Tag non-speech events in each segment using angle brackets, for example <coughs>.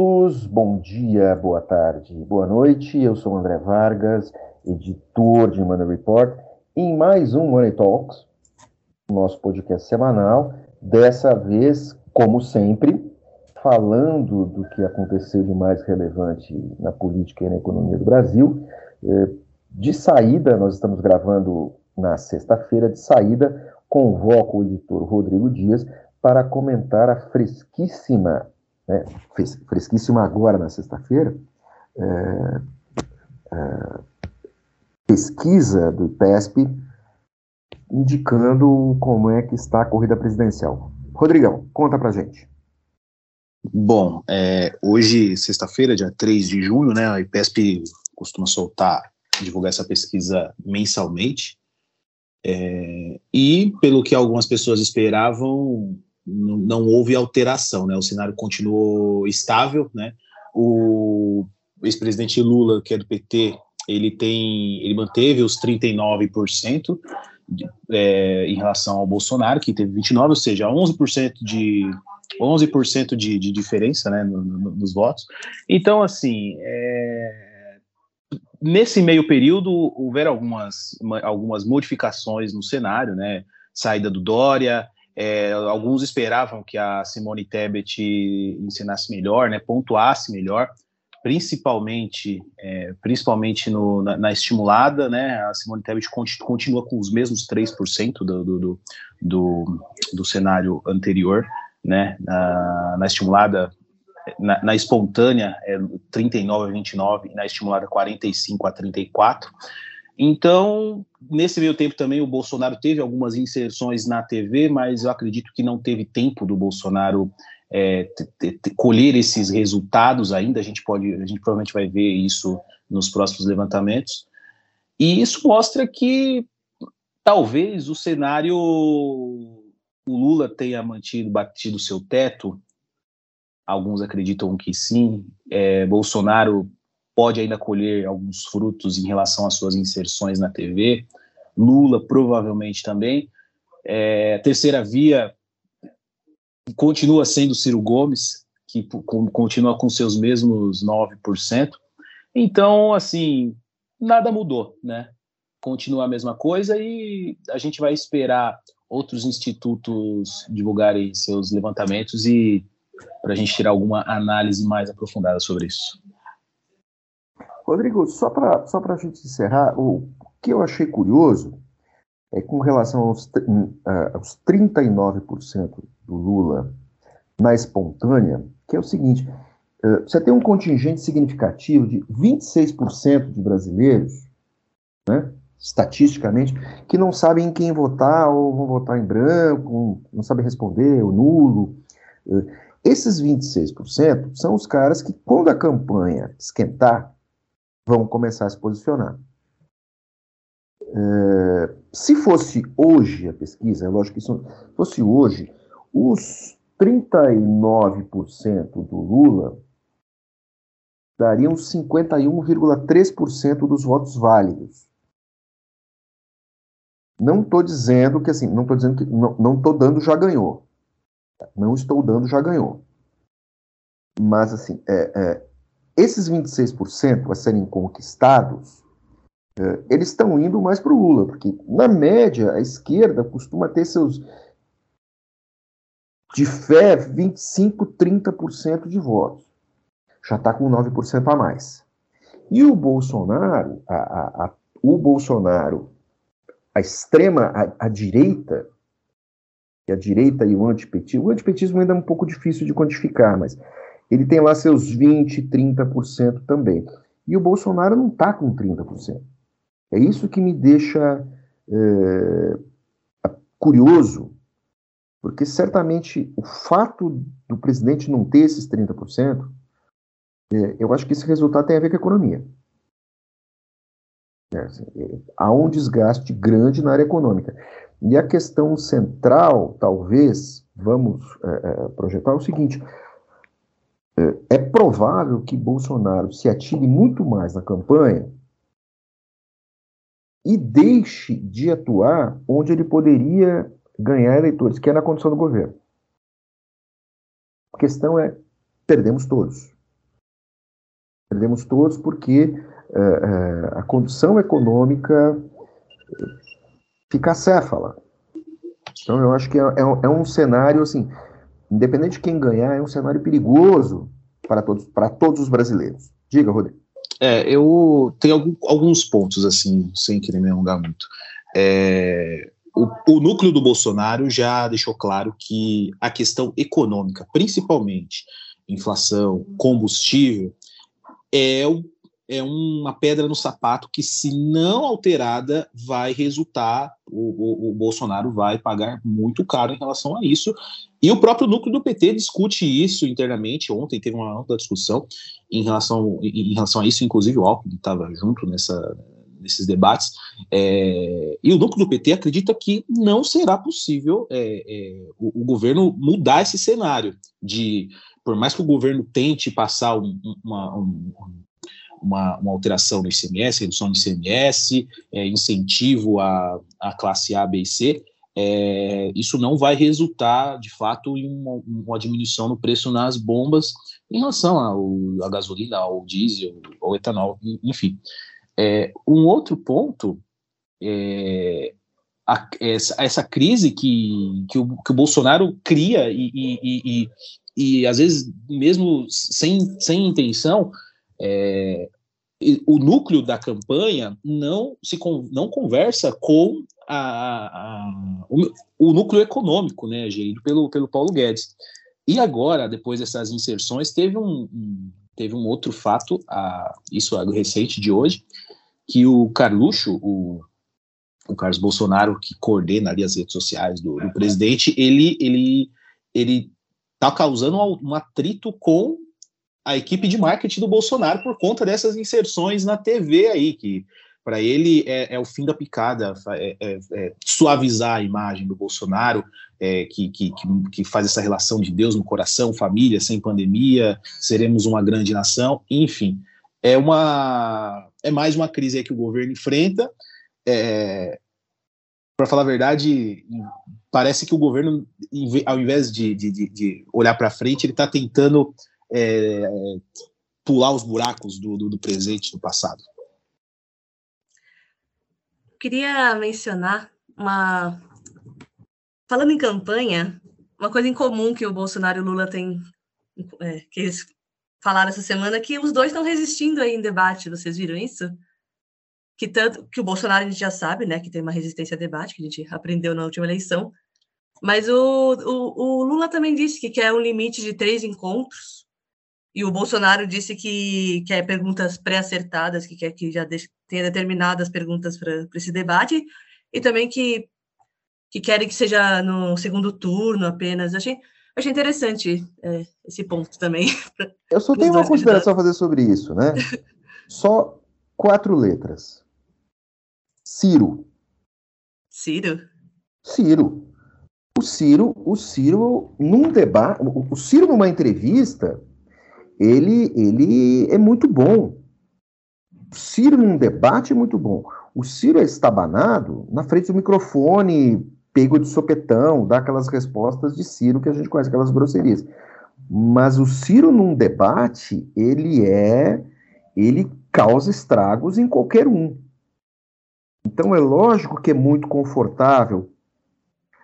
todos, bom dia, boa tarde, boa noite. Eu sou André Vargas, editor de Money Report, em mais um Money Talks, nosso podcast semanal. Dessa vez, como sempre, falando do que aconteceu de mais relevante na política e na economia do Brasil. Eh, de saída, nós estamos gravando na sexta-feira, de saída, convoco o editor Rodrigo Dias para comentar a fresquíssima né, fresquíssima agora na sexta-feira, é, é, pesquisa do IPESP indicando como é que está a corrida presidencial. Rodrigão, conta pra gente. Bom, é, hoje, sexta-feira, dia 3 de junho, né, a IPESP costuma soltar, divulgar essa pesquisa mensalmente, é, e pelo que algumas pessoas esperavam, não, não houve alteração, né? O cenário continuou estável, né? O ex-presidente Lula, que é do PT, ele tem, ele manteve os 39% de, é, em relação ao Bolsonaro, que teve 29, ou seja, 11% de 11% de, de diferença, né, no, no, nos votos. Então, assim, é, nesse meio período houveram algumas, algumas modificações no cenário, né? Saída do Dória, é, alguns esperavam que a Simone Tebet ensinasse melhor, né, pontuasse melhor, principalmente, é, principalmente no, na, na, estimulada, né, a Simone Tebet continua com os mesmos 3% do, do, do, do, cenário anterior, né, na, na estimulada, na, na, espontânea é 39 a 29 e na estimulada 45 a 34, então, nesse meio tempo também o Bolsonaro teve algumas inserções na TV, mas eu acredito que não teve tempo do Bolsonaro é, colher esses resultados ainda. A gente pode, a gente provavelmente vai ver isso nos próximos levantamentos. E isso mostra que talvez o cenário o Lula tenha mantido batido seu teto. Alguns acreditam que sim. É, Bolsonaro pode ainda colher alguns frutos em relação às suas inserções na TV. Lula provavelmente também. É, terceira via continua sendo Ciro Gomes, que continua com seus mesmos 9%. Então, assim, nada mudou, né? Continua a mesma coisa e a gente vai esperar outros institutos divulgarem seus levantamentos e para a gente tirar alguma análise mais aprofundada sobre isso. Rodrigo, só para só a gente encerrar, o que eu achei curioso é com relação aos, aos 39% do Lula na espontânea, que é o seguinte: você tem um contingente significativo de 26% de brasileiros, né, estatisticamente, que não sabem em quem votar ou vão votar em branco, não sabem responder, o nulo. Esses 26% são os caras que, quando a campanha esquentar, vão começar a se posicionar. É, se fosse hoje a pesquisa, é lógico que isso fosse hoje, os 39% do Lula dariam 51,3% dos votos válidos. Não estou dizendo que assim, não estou dizendo que não estou dando já ganhou. Não estou dando já ganhou. Mas assim, é, é, esses 26% a serem conquistados, é, eles estão indo mais para o Lula, porque, na média, a esquerda costuma ter seus, de fé, 25%, 30% de votos. Já está com 9% a mais. E o Bolsonaro, a, a, a, o Bolsonaro, a extrema, a direita, e a direita e o antipetismo, o antipetismo ainda é um pouco difícil de quantificar, mas ele tem lá seus 20%, 30% também. E o Bolsonaro não está com 30%. É isso que me deixa é, curioso, porque certamente o fato do presidente não ter esses 30%, é, eu acho que esse resultado tem a ver com a economia. É, assim, é, há um desgaste grande na área econômica. E a questão central, talvez, vamos é, projetar o seguinte: é provável que Bolsonaro se atire muito mais na campanha e deixe de atuar onde ele poderia ganhar eleitores, que é na condição do governo. A questão é: perdemos todos. Perdemos todos porque é, a condição econômica fica céfala. Então, eu acho que é, é, é, um cenário, assim, independente de quem ganhar, é um cenário perigoso para todos, para todos os brasileiros. Diga, Rodrigo. É, eu tenho alguns pontos, assim, sem querer me alongar muito. É, o, o, núcleo do Bolsonaro já deixou claro que a questão econômica, principalmente inflação, combustível, é, é uma pedra no sapato que, se não alterada, vai resultar, o, o, o Bolsonaro vai pagar muito caro em relação a isso. E o próprio núcleo do PT discute isso internamente. Ontem teve uma ampla discussão em relação, em relação a isso, inclusive o Alckmin estava junto nessa, nesses debates, é, e o núcleo do PT acredita que não será possível é, é, o, o, governo mudar esse cenário de, por mais que o governo tente passar um, uma, um, uma, uma, alteração no ICMS, redução do ICMS, é, incentivo à, classe A, B e C, é, isso não vai resultar, de fato, em uma, uma, diminuição no preço nas bombas em relação à gasolina, ao diesel, ao etanol, enfim. É, um outro ponto é a, essa, essa, crise que, que, o, que o Bolsonaro cria e, e, e, e, às vezes, mesmo sem, sem intenção, é, o núcleo da campanha não se não conversa com a, a, o, o, núcleo econômico, né, gerido pelo, pelo Paulo Guedes. E agora, depois dessas inserções, teve um, um teve um outro fato, a, isso é recente de hoje, que o Carluxo, o, o Carlos Bolsonaro, que coordena ali as redes sociais do, do presidente, ele ele ele está causando um atrito com a equipe de marketing do Bolsonaro por conta dessas inserções na TV aí, que para ele é, é, o fim da picada, é, é, é suavizar a imagem do Bolsonaro, é, que, que, que, faz essa relação de Deus no coração, família, sem pandemia, seremos uma grande nação, enfim é uma é mais uma crise que o governo enfrenta. É, para falar a verdade, parece que o governo, ao invés de, de, de olhar para frente, ele está tentando é, pular os buracos do, do, do presente do passado. Queria mencionar uma. Falando em campanha, uma coisa em comum que o Bolsonaro e o Lula têm, é, que eles falaram essa semana que os dois estão resistindo aí em debate. Vocês viram isso? Que tanto que o Bolsonaro a gente já sabe, né, que tem uma resistência a debate, que a gente aprendeu na última eleição. Mas o, o, o Lula também disse que quer um limite de três encontros. E o Bolsonaro disse que quer perguntas pré-acertadas, que quer que já tenha determinadas perguntas para esse debate, e também que, que querem que seja no segundo turno apenas. achei, achei interessante é, esse ponto também. Eu só tenho uma consideração a fazer sobre isso, né? <laughs> Só quatro letras. Ciro. Ciro? Ciro. O Ciro, o Ciro num debate, o Ciro numa entrevista, ele, ele é muito bom. O Ciro num debate é muito bom. O Ciro é estabanado na frente do microfone, pego de sopetão, dá aquelas respostas de Ciro que a gente conhece, aquelas grosserias. Mas o Ciro, num debate, ele é. ele causa estragos em qualquer um. Então é lógico que é muito confortável,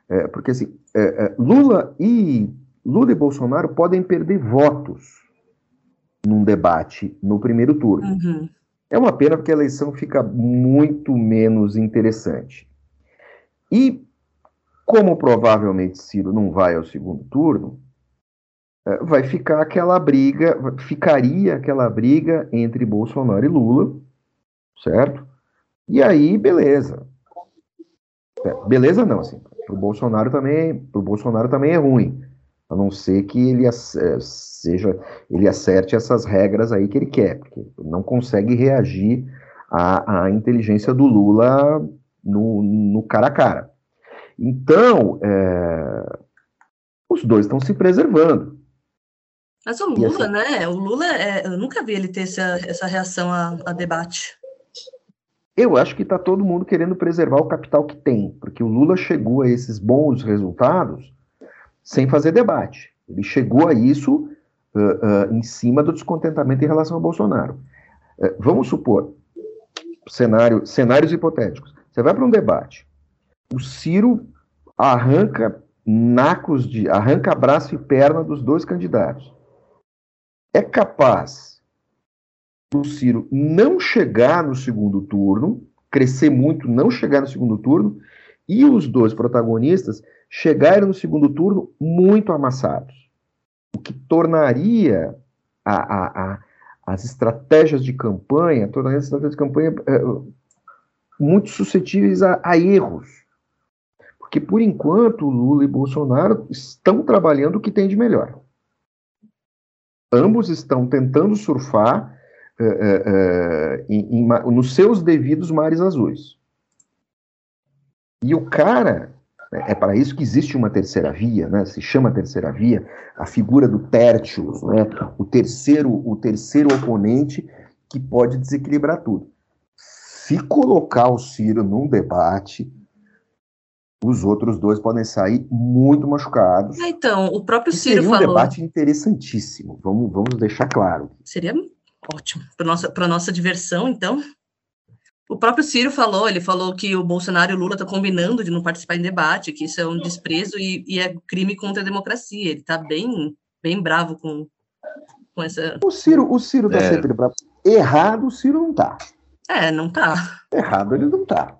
é, porque assim, é, é, Lula e Lula e Bolsonaro podem perder votos num debate no primeiro turno. Uhum. É uma pena porque a eleição fica muito menos interessante. E como provavelmente Ciro não vai ao segundo turno, é, vai ficar aquela briga, ficaria aquela briga entre Bolsonaro e Lula, certo? E aí, beleza. É, beleza não, assim, pro Bolsonaro também, pro Bolsonaro também é ruim, a não ser que ele é, seja, ele acerte essas regras aí que ele quer, porque não consegue reagir à, à inteligência do Lula no, no cara a cara. Então, é, os dois estão se preservando. Mas o Lula, assim, né? O Lula, é, eu nunca vi ele ter essa, essa reação a, a debate. Eu acho que está todo mundo querendo preservar o capital que tem, porque o Lula chegou a esses bons resultados sem fazer debate. Ele chegou a isso uh, uh, em cima do descontentamento em relação ao Bolsonaro. Uh, vamos supor, cenário, cenários hipotéticos. Você vai para um debate, o Ciro arranca nacos de, arranca braço e perna dos dois candidatos. É capaz do Ciro não chegar no segundo turno, crescer muito, não chegar no segundo turno, e os dois protagonistas chegarem no segundo turno muito amassados. O que tornaria a, a, a, as estratégias de campanha, tornaria as estratégias de campanha é, muito suscetíveis a, erros. Porque, por enquanto, Lula e Bolsonaro estão trabalhando o que tem de melhor. Ambos estão tentando surfar uh, uh, em, em, nos seus devidos mares azuis. E o cara, é, é para isso que existe uma terceira via, né? se chama terceira via, a figura do Tertius, né? o, terceiro, o terceiro oponente que pode desequilibrar tudo. Se colocar o Ciro num debate, os outros dois podem sair muito machucados. É, então, o próprio Ciro seria um falou. debate interessantíssimo, vamos, vamos deixar claro. Seria ótimo para nossa para nossa diversão, então. O próprio Ciro falou, ele falou que o Bolsonaro e o Lula estão combinando de não participar em debate, que isso é um desprezo e, e é crime contra a democracia. Ele está bem, bem bravo com, com essa. O Ciro, o Ciro está é. sempre bravo. Errado, o Ciro não está. É, não está. Errado, ele não está.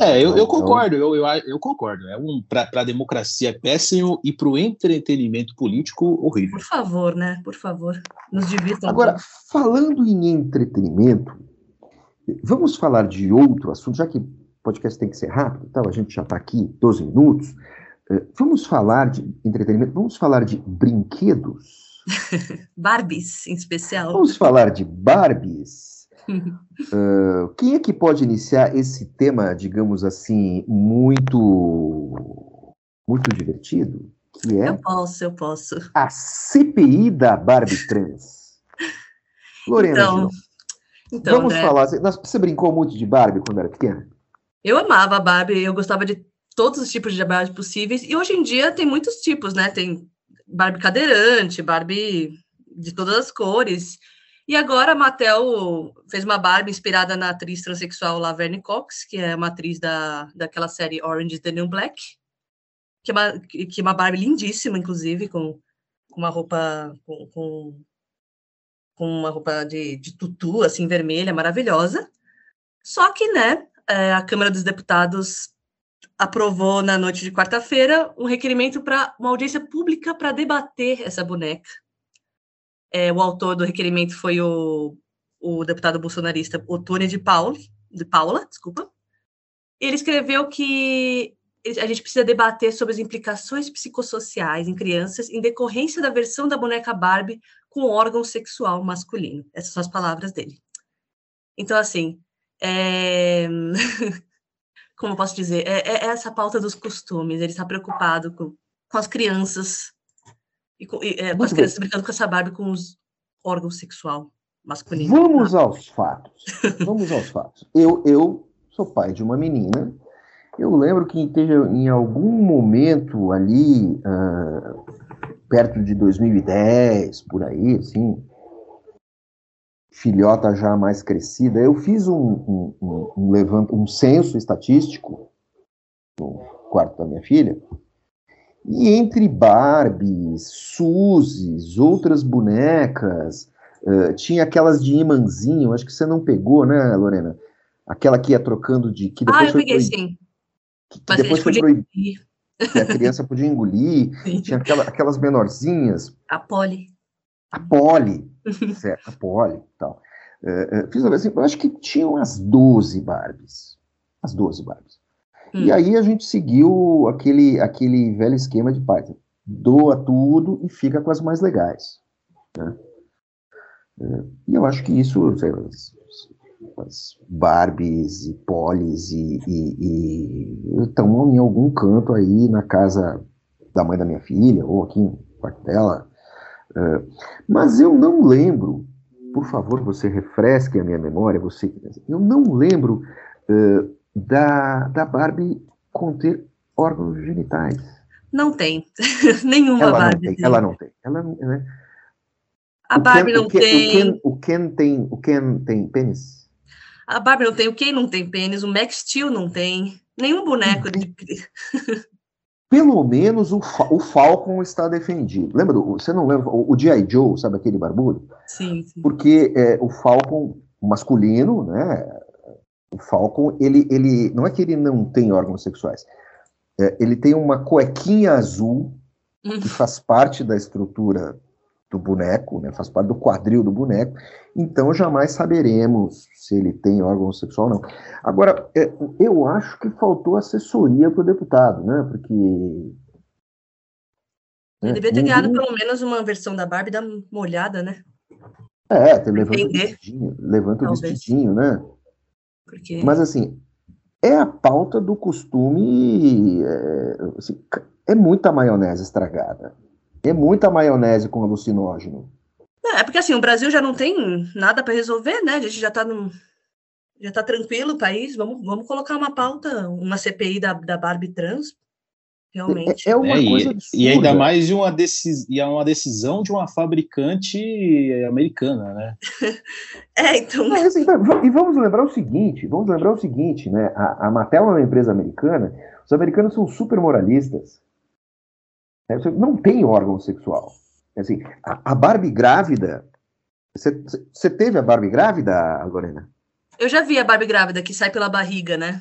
É, eu, eu concordo, eu, eu, eu, concordo. É um para a democracia é péssimo e para o entretenimento político horrível. Por favor, né? Por favor, nos divirtam. Agora, falando em entretenimento, vamos falar de outro assunto, já que o podcast tem que ser rápido, então a gente já está aqui 12 minutos. Eh, vamos falar de entretenimento, vamos falar de brinquedos. <laughs> Barbies, em especial. Vamos falar de Barbies uh, <laughs> quem é que pode iniciar esse tema, digamos assim, muito, muito divertido? Que é eu posso, eu posso. A CPI da Barbie Trans. <laughs> Lorena, então, então, vamos André, falar. Você brincou muito de Barbie quando era pequena? Eu amava a Barbie, eu gostava de todos os tipos de Barbie possíveis. E hoje em dia tem muitos tipos, né? Tem Barbie cadeirante, Barbie de todas as cores. E agora a Mattel fez uma Barbie inspirada na atriz transexual Laverne Cox, que é uma atriz da, daquela série Orange is the New Black, que é uma, que é uma Barbie lindíssima, inclusive, com, com uma roupa com, com, com, uma roupa de, de tutu, assim, vermelha, maravilhosa. Só que, né, é, a Câmara dos Deputados aprovou na noite de quarta-feira um requerimento para uma audiência pública para debater essa boneca é, o autor do requerimento foi o, o deputado bolsonarista Otônio de de Paula, desculpa. Ele escreveu que a gente precisa debater sobre as implicações psicossociais em crianças em decorrência da versão da boneca Barbie com órgão sexual masculino. Essas são as palavras dele. Então, assim, é... <laughs> como eu posso dizer, é, é, essa pauta dos costumes. Ele está preocupado com, com as crianças e, com, e é, com as crianças brincando com essa Barbie com os órgãos sexual masculino. Vamos ah. aos fatos. Vamos aos fatos. Eu, eu sou pai de uma menina. Eu lembro que em algum momento ali, uh, perto de 2010, por aí, assim, filhota já mais crescida, eu fiz um, um, um, um, levant, um censo estatístico no quarto da minha filha, e entre Barbies, Suzes, outras bonecas, uh, tinha aquelas de imãzinho, acho que você não pegou, né, Lorena? Aquela que ia trocando de. Que depois ah, eu peguei sim. Que, que depois foi. Que a criança podia engolir. <laughs> tinha aquela, aquelas menorzinhas. A Poli. A Poli. <laughs> certo, a Poli tal. Uh, uh, fiz assim, eu acho que tinham umas 12 Barbies. As 12 Barbies. Hum. E aí a gente seguiu aquele, aquele velho esquema de pai. Doa tudo e fica com as mais legais. Né? É, e eu acho que isso, sei lá, as, Barbies e Polis e, estão em algum canto aí na casa da mãe da minha filha, ou aqui no quarto dela. É, mas eu não lembro, por favor, você refresque a minha memória, você, eu não lembro uh, da, da Barbie conter órgãos genitais. Não tem. <laughs> Nenhuma ela Barbie. Não tem, ela não tem. Ela, né? A Barbie Ken, não o Ken, tem. O Ken, o Ken, tem. O Ken tem pênis? A Barbie não tem. O Ken não tem pênis. O Max Steel não tem. Nenhum boneco de. <laughs> Pelo menos o, o Falcon está defendido. Lembra? Do, você não lembra? O, o G.I. Joe, sabe aquele barbudo? Sim, sim. Porque é, o Falcon masculino, né? O Falcon, ele, ele não é que ele não tem órgãos sexuais. É, ele tem uma cuequinha azul que faz parte da estrutura do boneco, né, faz parte do quadril do boneco, então jamais saberemos se ele tem órgão sexual ou não. Agora, é, eu acho que faltou assessoria para o deputado, né, porque... Ele devia ter ganhado pelo menos uma versão da Barbie, dar uma olhada, né? É, levanta entender. o vestidinho, levanta o vestidinho, né? Porque. Mas assim, é a pauta do costume. É, assim, é muita maionese estragada. É muita maionese com alucinógeno. É, porque assim, o Brasil já não tem nada para resolver, né? A gente já tá num. Já tá tranquilo o país. Vamos, vamos colocar uma pauta, uma CPI da, da Barbie trans. Realmente. É, é uma É, coisa e, absurda. e ainda mais de uma, decis, e é uma decisão de uma fabricante americana, né? <laughs> É, então. Mas, assim, va- e vamos lembrar o seguinte, vamos lembrar o seguinte, né? A, a Mattel é uma empresa americana, os americanos são super moralistas. Né? Você não tem órgão sexual. Assim, a, a Barbie grávida. Você, teve a Barbie grávida, Lorena? Eu já vi a Barbie grávida que sai pela barriga, né?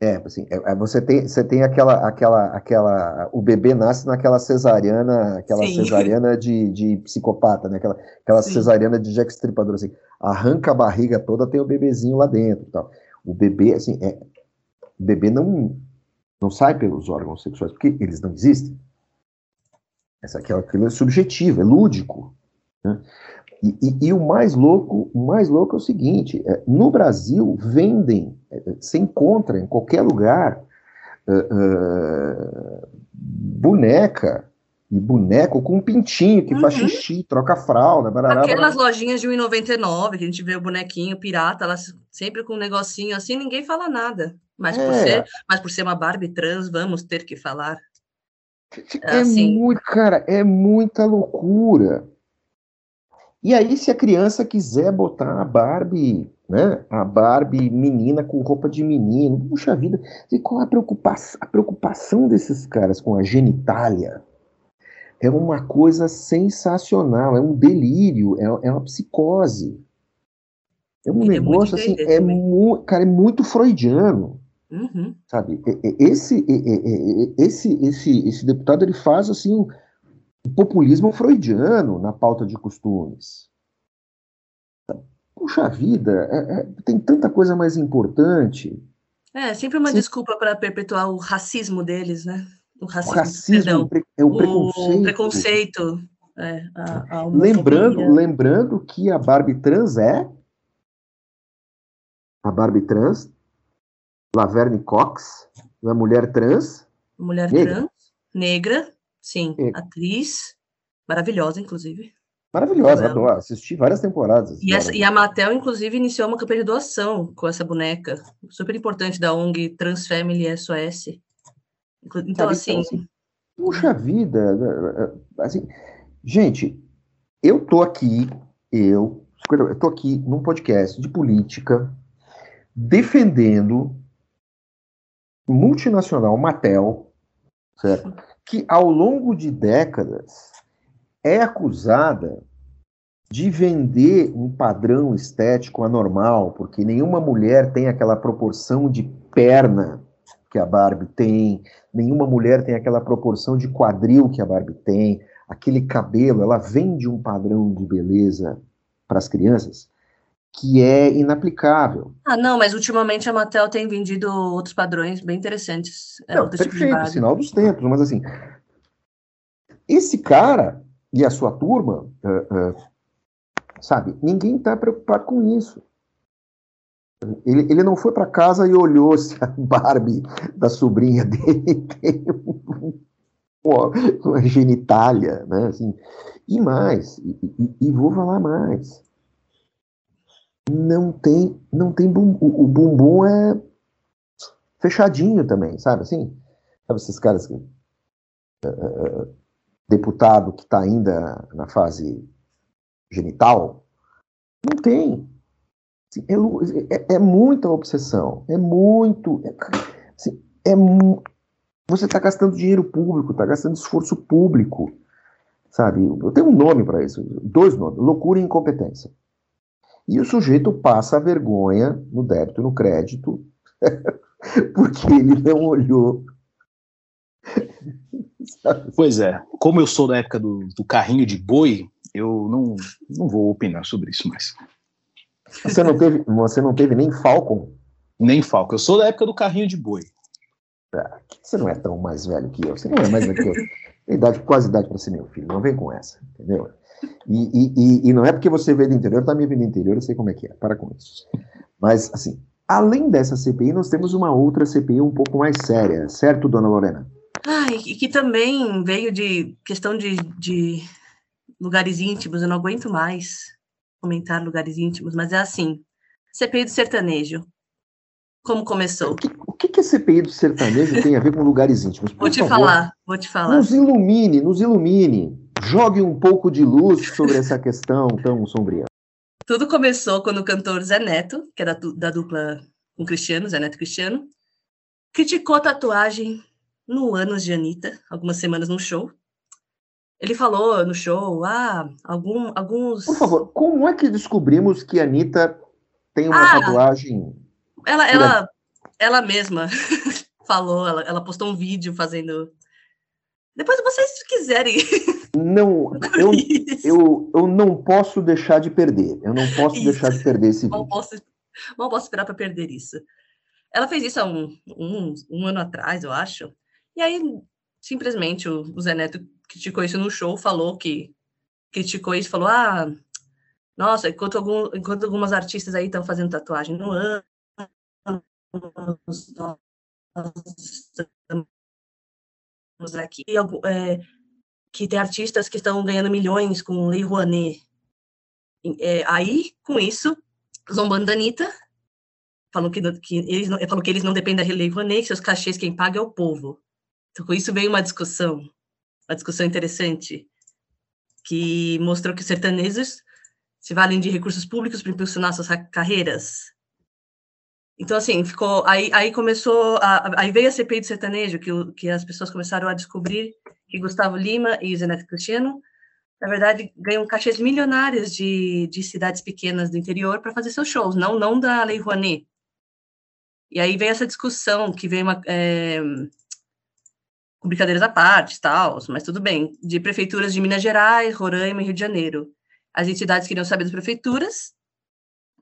É, assim, é- é- você tem, você tem aquela, aquela, aquela, o bebê nasce naquela cesariana, aquela Sim. cesariana de, de psicopata, né? Aquela, aquela Sim. cesariana de Jack Stripador, assim, arranca a barriga toda, tem o bebezinho lá dentro, tal. O bebê, assim, é, o bebê não, não sai pelos órgãos sexuais porque eles não existem. Essa aqui, aquilo é subjetivo, é lúdico. né? E, e- e o mais louco, o mais louco é o seguinte: é, no Brasil vendem, é, você encontra em qualquer lugar é, é, boneca e boneco com um pintinho que faz Uhum. xixi, troca fralda, barará, Aquelas barará. lojinhas de 1,99 que a gente vê o bonequinho pirata, sempre com um negocinho assim, ninguém fala nada. Mas, por É. ser, mas por ser uma Barbie trans, vamos ter que falar. É assim. muito, cara, é muita loucura. E aí, se a criança quiser botar a Barbie, né? A Barbie menina com roupa de menino, puxa vida, e qual a preocupação, a preocupação desses caras com a genitália? É uma coisa sensacional, é um delírio, é, é uma psicose. É um Queria muito negócio assim, é também. mu- cara, é muito freudiano Uhum. sabe? Esse, esse, esse, esse deputado ele faz assim o populismo freudiano na pauta de costumes. Puxa vida, é- é- tem tanta coisa mais importante. É, sempre uma Sim. desculpa para perpetuar o racismo deles, né? O O racismo, racismo perdão, é o, o preconceito. preconceito, é, a, a. Lembrando, lembrando que a Barbie trans é a Barbie trans, Laverne Cox, uma mulher trans, mulher negra. trans, negra, sim, Negra. atriz, maravilhosa, inclusive. maravilhosa, Ela. adoro, assisti várias temporadas. E, essa- e a Mattel, inclusive, iniciou uma campanha de doação com essa boneca, super importante da ONG Trans Family SOS. Então, assim, assim, Puxa vida, eh, assim, gente, eu tô aqui, eu, eu tô aqui num podcast de política defendendo multinacional Mattel, certo? Que ao longo de décadas é acusada de vender um padrão estético anormal, porque nenhuma mulher tem aquela proporção de perna que a Barbie tem, nenhuma mulher tem aquela proporção de quadril que a Barbie tem, aquele cabelo, ela vende um padrão de beleza para as crianças que é inaplicável. ah, não, mas ultimamente a Mattel tem vendido outros padrões bem interessantes. É, Não, tipo perfeito, Barbie. sinal dos tempos, mas assim, esse cara e a sua turma, eh, eh, sabe, ninguém está preocupado com isso. Ele, ele não foi para casa e olhou <laughs> se a Barbie da sobrinha <laughs> dele tem um- uma, uma genitália, né? Assim, e mais, e, e- e vou falar mais. Não tem, não tem bum, o, o bumbum é fechadinho também, sabe assim? Sabe esses caras que eh, deputado que está ainda na fase genital? Não tem. Assim, é, é, é, muita obsessão. É muito. É, assim, é você está gastando dinheiro público, está gastando esforço público. Sabe? Eu tenho um nome para isso, dois nomes: loucura e incompetência. E o sujeito passa a vergonha no débito, no crédito, <laughs> porque ele não olhou. <laughs> Pois é, como eu sou da época do, do carrinho de boi, eu não, não vou opinar sobre isso mais. Você não teve, você não teve nem Falcon? Nem Falcon. Eu sou da época do carrinho de boi. Ah, você não é tão mais velho que eu. Você não é mais velho que eu. Tem idade, quase idade para ser meu filho. Não vem com essa, entendeu? E, e, e, não é porque você veio do interior, tá me vindo do interior, eu sei como é que é. Para com isso. Mas, assim, além dessa CPI, nós temos uma outra CPI um pouco mais séria, certo, dona Lorena? Ah, e que também veio de questão de, de lugares íntimos, eu não aguento mais comentar lugares íntimos, mas é assim, CPI do sertanejo. Como começou? O que, o que a CPI do sertanejo tem a ver com lugares íntimos? Por vou te favor, falar, vou te falar. Nos ilumine, nos ilumine. Jogue um pouco de luz sobre essa questão tão sombria. Tudo começou quando o cantor Zé Neto, que é da, da dupla com Cristiano, Zé Neto Cristiano, criticou a tatuagem no Anos de Anitta, algumas semanas no show. Ele falou no show, ah, algum, alguns... Por favor, como é que descobrimos que a Anitta tem uma ah, tatuagem... Ela, ela, ela mesma <laughs> falou, ela, ela postou um vídeo fazendo... Depois vocês quiserem... Não, <laughs> eu, eu, eu não posso deixar de perder. Eu não posso isso. deixar de perder esse vídeo. Mal posso, mal posso esperar para perder isso. Ela fez isso há um, um, um ano atrás, eu acho. E aí, simplesmente, o, o Zé Neto criticou isso no show, falou que criticou isso, falou, ah, nossa, enquanto, algum, enquanto algumas artistas aí estão fazendo tatuagem no ano, nós aqui, é, que tem artistas que estão ganhando milhões com Lei Rouanet. É, aí, com isso, zombando da Anitta, falou que, que, eles não, falou que eles não dependem da Lei Rouanet, que seus cachês quem paga é o povo. Então, com isso veio uma discussão, uma discussão interessante, que mostrou que os sertanejos se valem de recursos públicos para impulsionar suas carreiras. Então, assim, ficou. Aí, aí começou. A, aí veio a CPI do sertanejo, que, que as pessoas começaram a descobrir que Gustavo Lima e Zeneto Cristiano, na verdade, ganham cachês milionários de, de cidades pequenas do interior para fazer seus shows, não, não da Lei Rouanet. E aí veio essa discussão, que veio uma. É, com brincadeiras à parte, tal, mas tudo bem, de prefeituras de Minas Gerais, Roraima e Rio de Janeiro. As entidades queriam saber das prefeituras,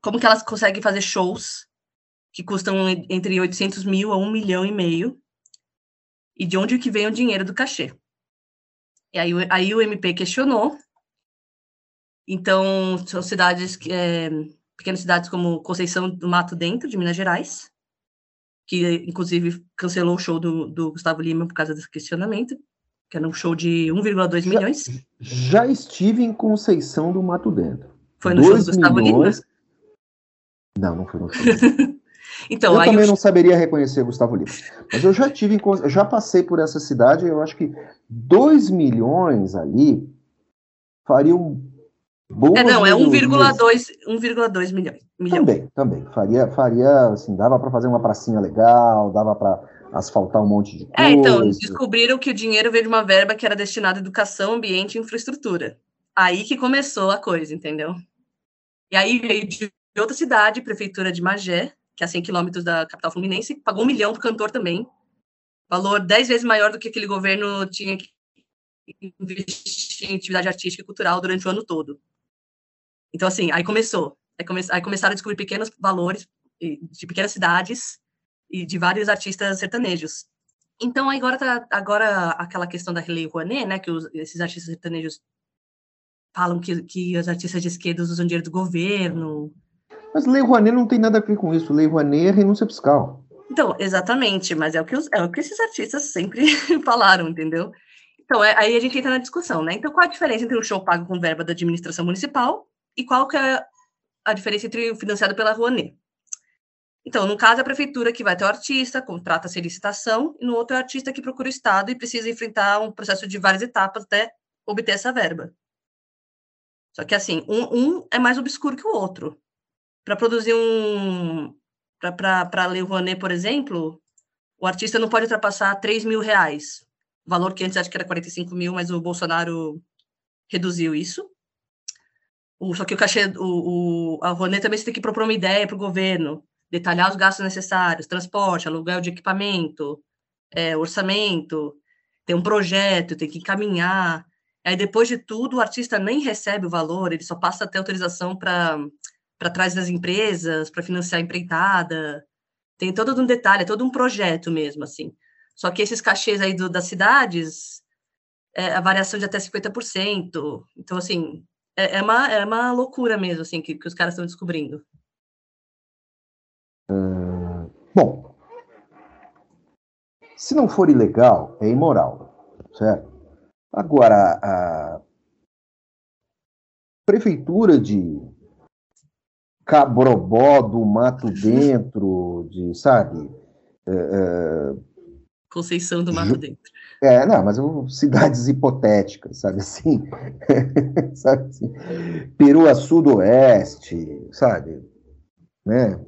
como que elas conseguem fazer shows que custam entre 800 mil a 1 milhão e meio, e de onde que vem o dinheiro do cachê. E aí, aí o MP questionou, então são cidades, é, pequenas cidades como Conceição do Mato Dentro, de Minas Gerais, que inclusive cancelou o show do, do Gustavo Lima por causa desse questionamento, que era um show de 1,2 milhões. Já estive em Conceição do Mato Dentro. Foi no show do Gustavo milhões... Lima? Não, não foi no show. <laughs> então, eu também eu... não saberia reconhecer Gustavo Lima. Mas eu já tive, já passei por essa cidade, eu acho que 2 milhões ali fariam Boas é, não, é 1,2 milhões. Milhão. Também, também. Faria, faria assim, dava para fazer uma pracinha legal, dava para asfaltar um monte de coisa. É, então, descobriram que o dinheiro veio de uma verba que era destinada à educação, ambiente e infraestrutura. Aí que começou a coisa, entendeu? E aí veio de outra cidade, prefeitura de Magé, que é a 100 quilômetros da capital fluminense, pagou um milhão pro cantor também. Valor 10 vezes maior do que aquele governo tinha que investir em atividade artística e cultural durante o ano todo. Então, assim, aí começou. Aí, come, aí começaram a descobrir pequenos valores de pequenas cidades e de vários artistas sertanejos. Então, agora tá agora aquela questão da Lei Rouanet, né, que os, esses artistas sertanejos falam que, que os artistas de esquerda usam dinheiro do governo. Mas Lei Rouanet não tem nada a ver com isso. Lei Rouanet é renúncia fiscal. Então, exatamente, mas é o que, os, é o que esses artistas sempre <laughs> falaram, entendeu? Então, é, aí a gente entra na discussão, né? Então, qual a diferença entre um show pago com verba da administração municipal e qual que é a diferença entre o financiado pela Rouanet? Então, no caso, é a prefeitura que vai ter o artista, contrata a licitação, e no outro é o artista que procura o Estado e precisa enfrentar um processo de várias etapas até obter essa verba. Só que assim, um, um é mais obscuro que o outro. Para produzir um. Para ler Rouanet, por exemplo, o artista não pode ultrapassar 3 mil reais. Valor que antes acho que era 45 mil, mas o Bolsonaro reduziu isso. O, só que o cachê, o, o, a Rouanet também você tem que propor uma ideia para o governo, detalhar os gastos necessários, transporte, aluguel de equipamento, é, orçamento, tem um projeto, tem que encaminhar. Aí, depois de tudo, o artista nem recebe o valor, ele só passa a ter autorização para trás das empresas, para financiar a empreitada. Tem todo um detalhe, é todo um projeto mesmo, assim. Só que esses cachês aí do, das cidades, é, a variação de até 50%. Então, assim, é, é, uma, é uma loucura mesmo, assim, que, que os caras estão descobrindo. Uh, bom, se não for ilegal, é imoral, certo? Agora, a prefeitura de Cabrobó do Mato Dentro, de, sabe? É, é, Conceição do Mato Dentro. É, não, mas cidades hipotéticas, sabe assim? <laughs> sabe assim? Peruaçu do Oeste, sabe? Né?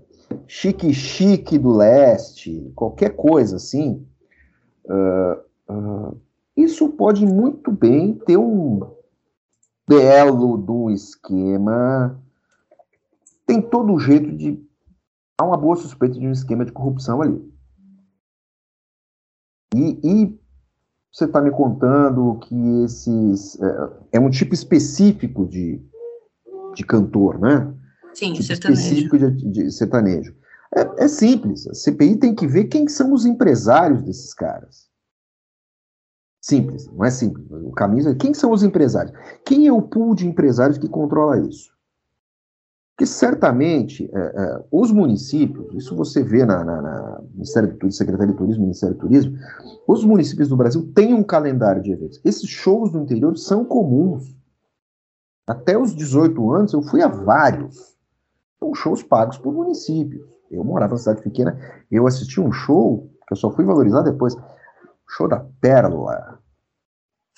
Chique Chique do Leste, qualquer coisa assim. Uh, uh, isso pode muito bem ter um belo do esquema. Tem todo o jeito de. Há uma boa suspeita de um esquema de corrupção ali. E, e você está me contando que esses. É, é, um tipo específico de, de cantor, né? Sim, tipo sertanejo. específico de, de sertanejo. É, é, simples. A CPI tem que ver quem são os empresários desses caras. Simples, não é simples. O caminho é quem são os empresários? Quem é o pool de empresários que controla isso? Porque certamente é, é, os municípios, isso você vê na, na, na, Ministério do Turismo, Secretaria de Turismo, Ministério do Turismo, os municípios do Brasil têm um calendário de eventos. Esses shows no interior são comuns. Até os 18 anos eu fui a vários. São shows pagos por municípios. Eu morava na cidade pequena, eu assisti um show que eu só fui valorizar depois show da Pérola.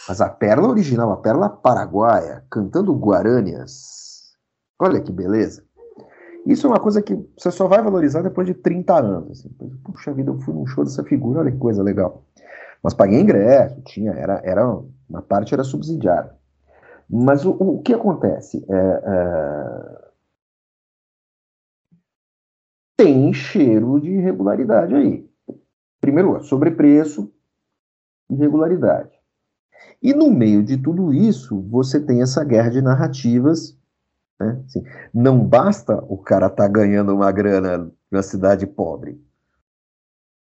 Mas a Pérola original, a Pérola paraguaia, cantando Guaranias. Olha que beleza. Isso é uma coisa que você só vai valorizar depois de 30 anos. Assim. Puxa vida, eu fui num show dessa figura, olha que coisa legal. Mas paguei ingresso, tinha, era, era uma parte era subsidiada. Mas o, o que acontece? É, é... Tem cheiro de irregularidade aí. Primeiro, sobrepreço, irregularidade. E no meio de tudo isso, você tem essa guerra de narrativas. Né? Assim, não basta o cara estar tá ganhando uma grana na cidade pobre.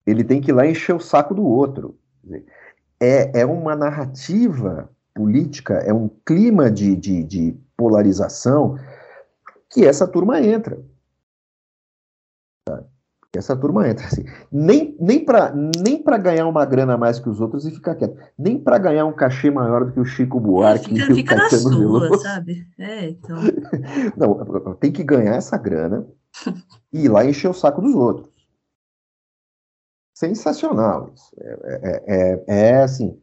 Ele tem que ir lá encher o saco do outro. É, é uma narrativa política, é um clima de, de, de polarização que essa turma entra essa turma entra assim. Nem, nem para nem ganhar uma grana a mais que os outros e ficar quieto. Nem para ganhar um cachê maior do que o Chico Buarque fica, e o fica Caetano Veloso. sabe? É, então... <laughs> Não, tem que ganhar essa grana <laughs> e ir lá encher o saco dos outros. Sensacional isso. É, é, é, é assim.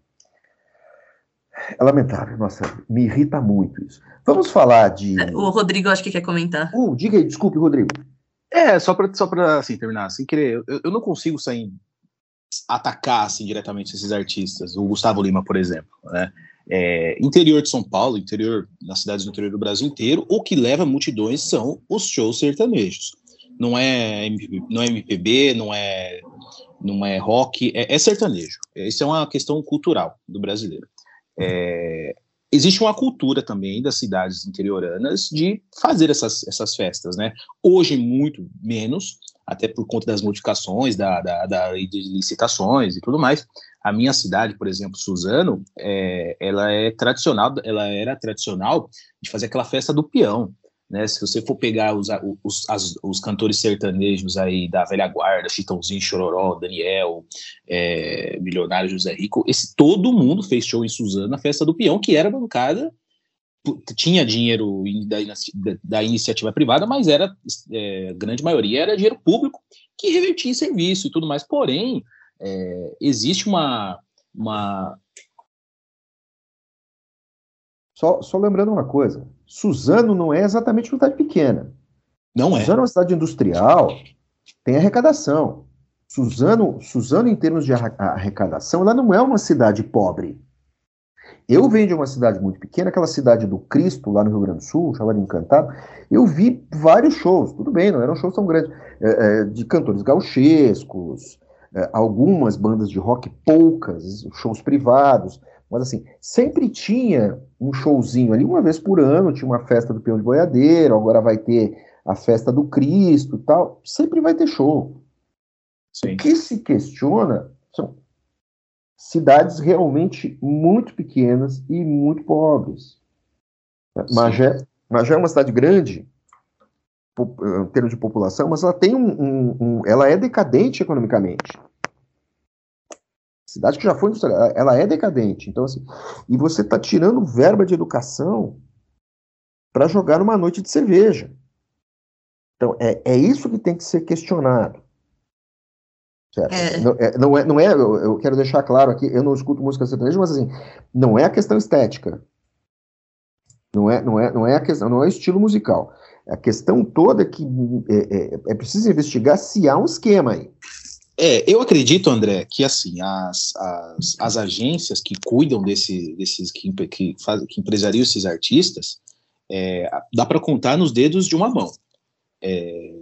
É lamentável, nossa, me irrita muito isso. Vamos falar de. O Rodrigo acho que quer comentar. Uh, diga aí, desculpe, Rodrigo. É, só para só pra assim, terminar, sem querer, eu, eu não consigo sair atacar assim, diretamente esses artistas. O Gustavo Lima, por exemplo, né? É, interior de São Paulo, interior nas cidades do interior do Brasil inteiro, o que leva multidões são os shows sertanejos. Não é, não é MPB, não é, não é rock, é, é sertanejo. Isso é uma questão cultural do brasileiro. É, existe uma cultura também das cidades interioranas de fazer essas, essas festas, né? Hoje, muito menos, até por conta das modificações, da, da, da de licitações e tudo mais. A minha cidade, por exemplo, Suzano, é, ela é tradicional, ela era tradicional de fazer aquela festa do peão. Né, se você for pegar os, os, as, os cantores sertanejos aí da velha guarda, Chitãozinho, Chororó, Daniel, é, Milionário José Rico, esse, todo mundo fez show em Suzano na festa do peão, que era bancada, tinha dinheiro da, da iniciativa privada, mas era, é, grande maioria era dinheiro público que revertia em serviço e tudo mais. Porém, é, existe uma, uma. Só, só lembrando uma coisa, Suzano não é exatamente uma cidade pequena. Não é. Suzano é uma cidade industrial, tem arrecadação. Suzano, Suzano, em termos de arrecadação, ela não é uma cidade pobre. Eu venho de uma cidade muito pequena, aquela cidade do Cristo, lá no Rio Grande do Sul, chamada Encantado. Eu vi vários shows, tudo bem, não eram shows tão grandes, é, é, de cantores gauchescos, é, algumas bandas de rock, poucas, shows privados, mas assim, sempre tinha um showzinho ali, uma vez por ano, tinha uma festa do Peão de Boiadeiro, agora vai ter a festa do Cristo tal, sempre vai ter show. Sim. O que se questiona são cidades realmente muito pequenas e muito pobres. Magé, Magé é uma cidade grande, em termos de população, mas ela tem um, um, um, ela é decadente economicamente. Cidade que já foi industrial, ela é decadente. Então, assim, e você está tirando verba de educação para jogar numa noite de cerveja. Então, é, é isso que tem que ser questionado. É. Não, é, não, é, não é eu, eu, quero deixar claro aqui, eu não escuto música sertaneja, mas assim, não é a questão estética. Não é, não é, não é a questão, não é o estilo musical. A questão toda é que é, é, é preciso investigar se há um esquema aí. É, eu acredito, André, que assim, as, as, as agências que cuidam desse, desses, que, que, faz, que empresariam esses artistas, é, dá para contar nos dedos de uma mão. É,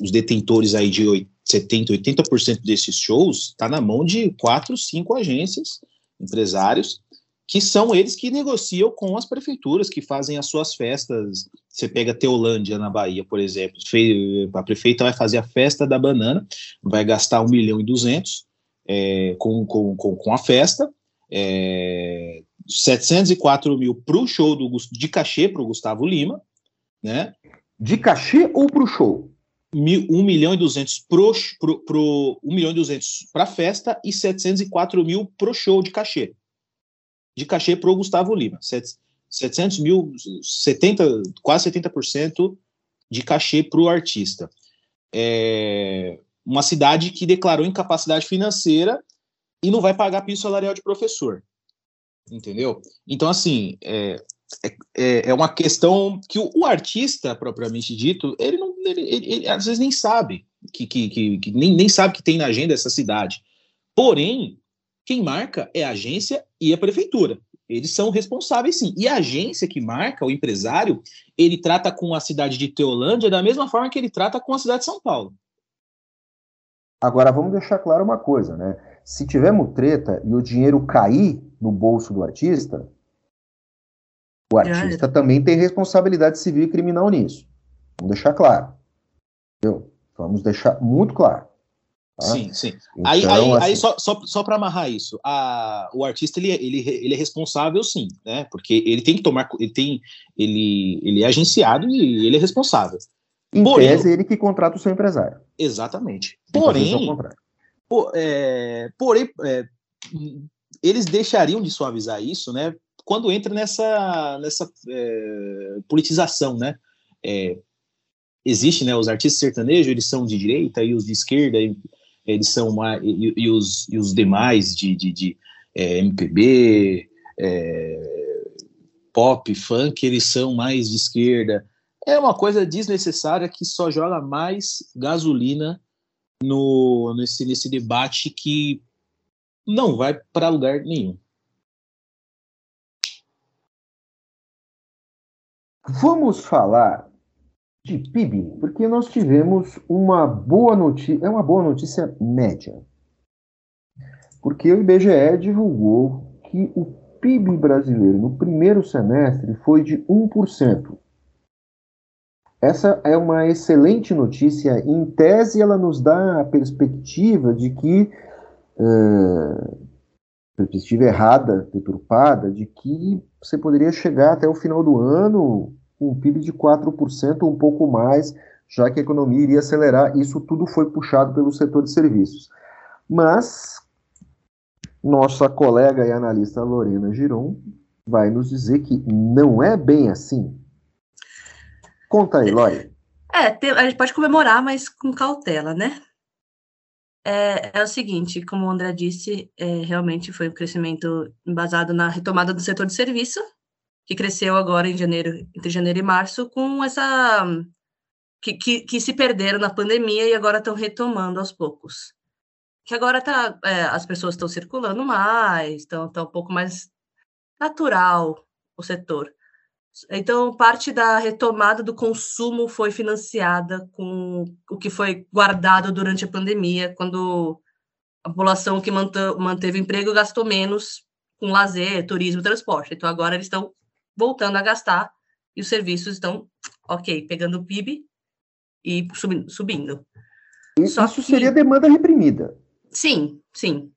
os detentores aí de 70, 80% desses shows está na mão de quatro, cinco agências, empresários, que são eles que negociam com as prefeituras, que fazem as suas festas. Você pega Teolândia, na Bahia, por exemplo, a prefeita vai fazer a festa da banana, vai gastar 1 milhão e 200 é, com, com, com, com, a festa, é, 704 mil para o show do, de cachê para o Gustavo Lima, né? De cachê ou para o show? 1 milhão e 200 pro, pro, pro 1 milhão e 200 para festa e 704 mil pro show de cachê. De cachê pro Gustavo Lima. 700 mil, 70, quase 70% de cachê pro artista. É uma cidade que declarou incapacidade financeira e não vai pagar piso salarial de professor. Entendeu? Então, assim, é, é, é, é uma questão que o, o, artista, propriamente dito, ele, não, ele, ele, ele às vezes nem sabe, que, que, que, que, nem, nem sabe que tem na agenda essa cidade. Porém, quem marca é a agência e a prefeitura. Eles são responsáveis, sim. E a agência que marca, o empresário, ele trata com a cidade de Teolândia da mesma forma que ele trata com a cidade de São Paulo. Agora, vamos deixar claro uma coisa, né? Se tivermos treta e o dinheiro cair no bolso do artista, o artista também tem responsabilidade civil e criminal nisso. Vamos deixar claro. Entendeu? Vamos deixar muito claro. Tá? Sim, sim. Então, aí, aí, assim, aí, só, só, só para amarrar isso, a, o artista ele, ele, ele é responsável sim, né? Porque ele tem que tomar, ele tem, ele, ele é agenciado e ele é responsável. Em porém, tese, ele que contrata o seu empresário. Exatamente. Porém, por, é, porém, é, eles deixariam de suavizar isso, né? quando entra nessa, nessa é, politização, né? É, existe, né? Os artistas sertanejos, eles são de direita e os de esquerda, eles são mais, e, e, os, e os demais de, de, de é, MPB, é, pop, funk, eles são mais de esquerda. É uma coisa desnecessária que só joga mais gasolina no, nesse, nesse debate que não vai para lugar nenhum. Vamos falar de PIB, porque nós tivemos uma boa notícia, é uma boa notícia média. Porque o IBGE divulgou que o PIB brasileiro no primeiro semestre foi de 1%. Essa é uma excelente notícia. Em tese, ela nos dá a perspectiva de que uh, perspectiva errada, deturpada, de que você poderia chegar até o final do ano um PIB de 4%, um pouco mais, já que a economia iria acelerar. Isso tudo foi puxado pelo setor de serviços. Mas nossa colega e analista Lorena Giron vai nos dizer que não é bem assim. Conta aí, Lore. É, a gente pode comemorar, mas com cautela, né? É, é o seguinte, como o André disse, é, realmente foi um crescimento embasado na retomada do setor de serviço, que cresceu agora em janeiro, entre janeiro e março, com essa que, que, que se perderam na pandemia e agora estão retomando aos poucos. Que agora tá, é, as pessoas estão circulando mais, estão tá um pouco mais natural o setor. Então, parte da retomada do consumo foi financiada com o que foi guardado durante a pandemia, quando a população que manteve emprego gastou menos com lazer, turismo, transporte. Então, agora eles estão voltando a gastar e os serviços estão, ok, pegando o PIB e subindo. Isso, isso que, seria demanda reprimida. Sim, sim.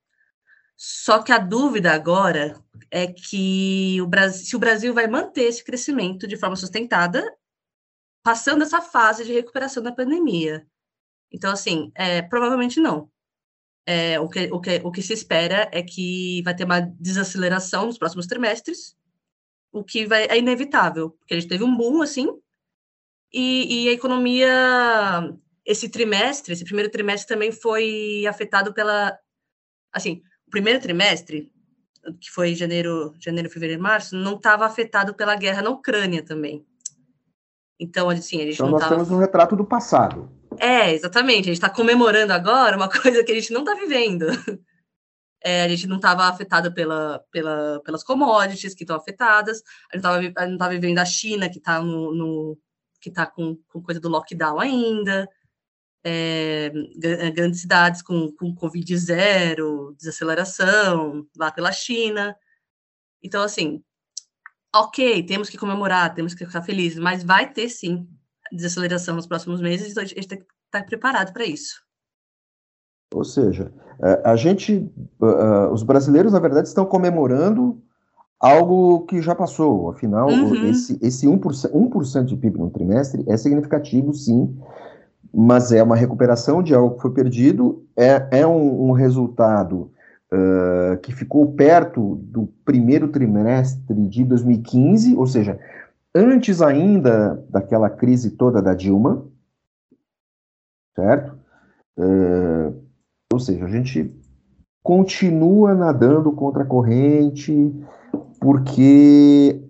Só que a dúvida agora é que o Brasil, se o Brasil vai manter esse crescimento de forma sustentada, passando essa fase de recuperação da pandemia. Então, assim, é, provavelmente não. É, o, que, o, que, o que se espera é que vai ter uma desaceleração nos próximos trimestres, o que vai, é inevitável, porque a gente teve um boom, assim, e, e, a economia, esse trimestre, esse primeiro trimestre também foi afetado pela, assim, o primeiro trimestre, que foi janeiro, janeiro, fevereiro março, não estava afetado pela guerra na Ucrânia também. Então, assim, a gente então não nós tava... temos um retrato do passado. É, exatamente. A gente está comemorando agora uma <laughs> coisa que a gente não está vivendo. É, a gente não estava afetado pela, pela, pelas commodities que estão afetadas, a gente não estava vivendo a China, que está no, no, está com, com coisa do lockdown ainda, é, grandes cidades com, com Covid zero, desaceleração, lá pela China. Então, assim, ok, temos que comemorar, temos que ficar felizes, mas vai ter sim desaceleração nos próximos meses, então a gente tem que estar preparado para isso. Ou seja, é, a gente, os brasileiros, na verdade, estão comemorando algo que já passou. Afinal, uhum. esse, esse 1%, 1% de PIB no trimestre é significativo, sim, mas é uma recuperação de algo que foi perdido, é, é um, um resultado uh, que ficou perto do primeiro trimestre de 2015, ou seja, antes ainda daquela crise toda da Dilma, certo? Uh, ou seja, a gente continua nadando contra a corrente, porque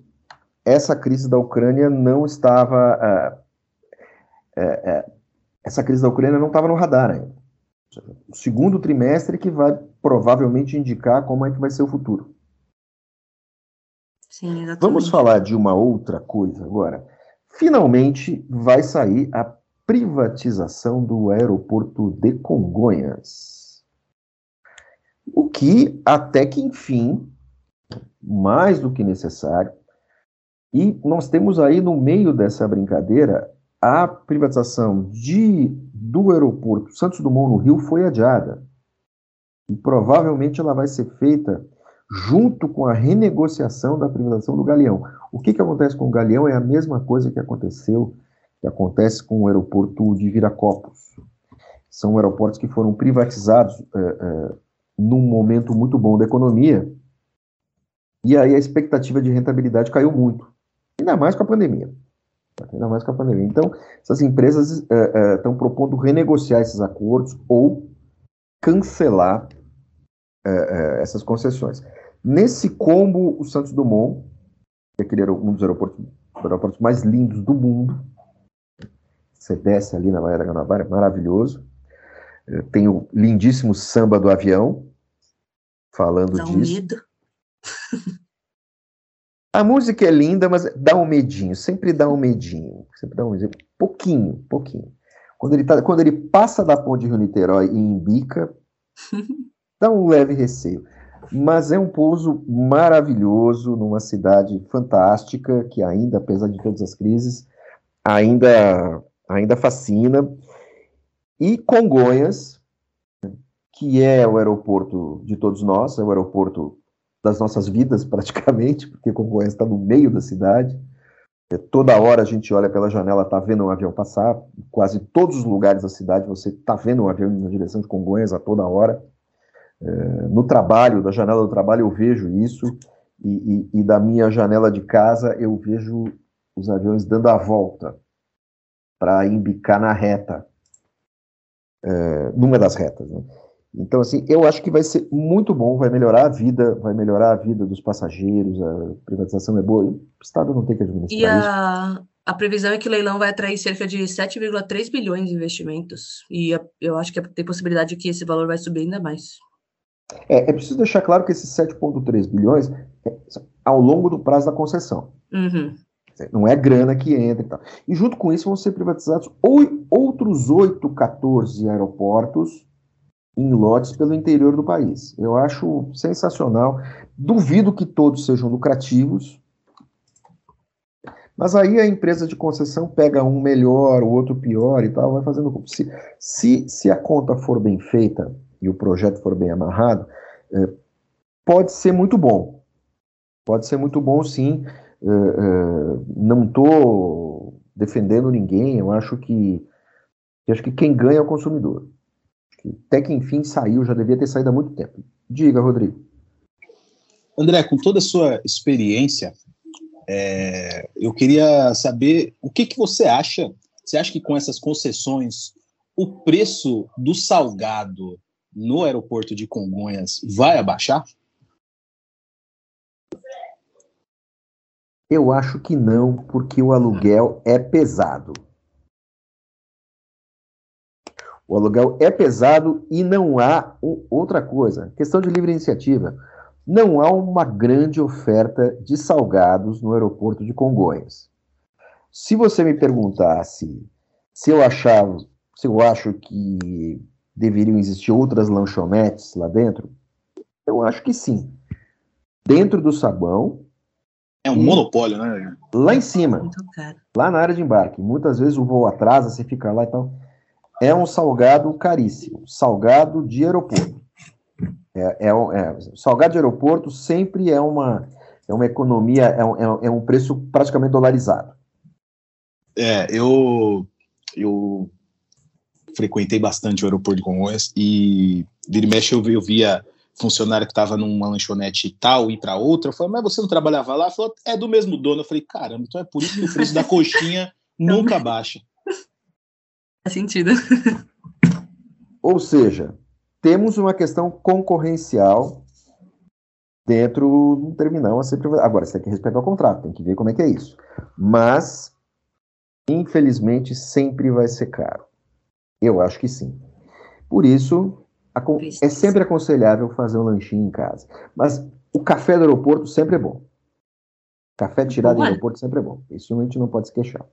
essa crise da Ucrânia não estava. Uh, uh, uh, essa crise da Ucrânia não estava no radar ainda. O segundo trimestre que vai provavelmente indicar como é que vai ser o futuro. Sim, exatamente. Vamos falar de uma outra coisa agora. Finalmente vai sair a privatização do aeroporto de Congonhas. O que, até que enfim, mais do que necessário. E nós temos aí no meio dessa brincadeira a privatização de, do aeroporto Santos Dumont no Rio foi adiada. E provavelmente ela vai ser feita junto com a renegociação da privatização do Galeão. O que, que acontece com o Galeão é a mesma coisa que aconteceu que acontece com o aeroporto de Viracopos. São aeroportos que foram privatizados é, é, num momento muito bom da economia, e aí a expectativa de rentabilidade caiu muito, ainda mais com a pandemia. Ainda mais com a pandemia. Então, essas empresas estão é, é, propondo renegociar esses acordos ou cancelar essas concessões. Nesse combo, o Santos Dumont, que é aquele um dos aeroportos, aeroportos mais lindos do mundo, você desce ali na Baía da Guanabara, é maravilhoso. Eh, tem o lindíssimo samba do avião, falando dá um disso. Medo. A música é linda, mas dá um medinho, sempre dá um medinho. Sempre dá um medinho. Pouquinho, pouquinho. Quando ele, tá, quando ele passa da ponte Rio-Niterói e embica, <laughs> dá um leve receio. Mas é um pouso maravilhoso, numa cidade fantástica, que ainda, apesar de todas as crises, ainda ainda fascina. E Congonhas, que é o aeroporto de todos nós, é o aeroporto das nossas vidas, <laughs> praticamente, porque Congonhas está no meio da cidade. É, toda hora a gente olha pela janela, está vendo um avião passar. Quase todos os lugares da cidade você está vendo um avião na direção de Congonhas a toda hora. É, no trabalho, da janela do trabalho, eu vejo isso. E, e, e da minha janela de casa, eu vejo os aviões dando a volta para embicar na reta, é, numa das retas. Né? Então, assim, eu acho que vai ser muito bom, vai melhorar a vida, vai melhorar a vida dos passageiros, a privatização é boa, o Estado não tem que administrar e a, isso. A previsão é que o leilão vai atrair cerca de 7,3 bilhões de investimentos, e eu acho que tem possibilidade de que esse valor vai subir ainda mais. É, é preciso deixar claro que esses 7,3 bilhões é ao longo do prazo da concessão. Uhum. Não é grana que entra e tal. E junto com isso vão ser privatizados outros 8, 14 aeroportos em lotes pelo interior do país. Eu acho sensacional. Duvido que todos sejam lucrativos. Mas aí a empresa de concessão pega um melhor, o outro pior e tal, vai fazendo. Se, se, se a conta for bem feita e o projeto for bem amarrado, é, pode ser muito bom. Pode ser muito bom, sim. É, é, não estou defendendo ninguém. Eu acho que, eu acho que quem ganha é o consumidor até que enfim saiu, já devia ter saído há muito tempo. Diga, Rodrigo. André, com toda a sua experiência, é, eu queria saber o que, que você acha. Você acha que com essas concessões o preço do salgado no aeroporto de Congonhas vai abaixar? Eu acho que não, porque o aluguel é pesado. O aluguel é pesado e não há outra coisa. Questão de livre iniciativa. Não há uma grande oferta de salgados no aeroporto de Congonhas. Se você me perguntasse se eu achava, se eu acho que deveriam existir outras lanchonetes lá dentro, eu acho que sim. Dentro do sabão. É um monopólio, né? Lá em cima. Lá na área de embarque. Muitas vezes o voo atrasa, você fica lá e tal é um salgado caríssimo, salgado de aeroporto. É, é, é, salgado de aeroporto sempre é uma, é uma economia, é um, é um preço praticamente dolarizado. É, eu, eu frequentei bastante o aeroporto de Congonhas e vira e mexe eu, eu via funcionário que estava numa lanchonete tal e para outra, eu falei, mas você não trabalhava lá? Falou, é do mesmo dono. Eu falei, caramba, então é por isso que o preço da coxinha <laughs> nunca baixa. Faz sentido. <laughs> Ou seja, temos uma questão concorrencial dentro do terminal a ser Agora, você tem que respeitar o contrato, tem que ver como é que é isso. Mas, infelizmente, sempre vai ser caro. Eu acho que sim. Por isso, é sempre aconselhável fazer um lanchinho em casa. Mas o café do aeroporto sempre é bom. Café tirado do aeroporto sempre é bom. Isso a gente não pode se queixar.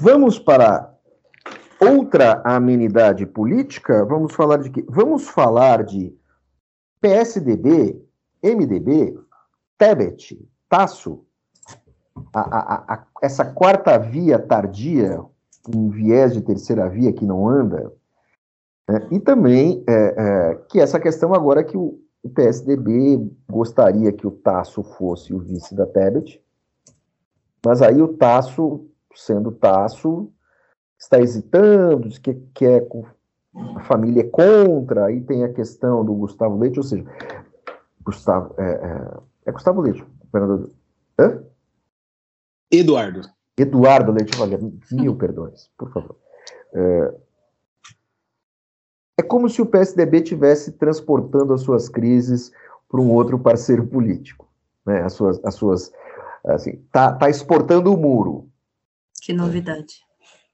Vamos para outra amenidade política, vamos falar de quê? Vamos falar de PSDB, MDB, Tebet, Tasso, a, a, a, essa quarta via tardia, um viés de terceira via que não anda, né? e também é, é, que essa questão agora que o, o, PSDB gostaria que o Tasso fosse o vice da Tebet, mas aí o Tasso, sendo Tasso, está hesitando, diz que, que é, a família é contra, aí tem a questão do Gustavo Leite, ou seja, Gustavo, é, é, é Gustavo Leite, governador. Hã? Eduardo. Eduardo Leite Valer, mil perdões, por favor. É, é como se o PSDB tivesse transportando as suas crises para um outro parceiro político, né? As suas, as suas, assim, tá, tá exportando o muro. Que novidade.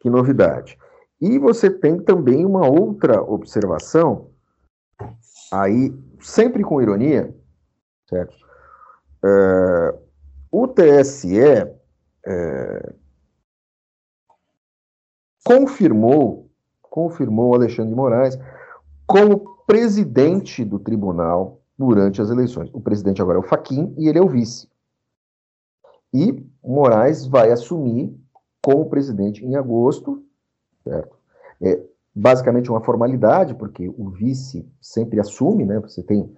Que novidade. E você tem também uma outra observação, aí, sempre com ironia, certo? É, o TSE é, confirmou, confirmou Alexandre de Moraes como presidente do tribunal durante as eleições. O presidente agora é o Faquim e ele é o vice. E Moraes vai assumir como presidente em agosto, certo? É basicamente uma formalidade, porque o vice sempre assume, né? Você tem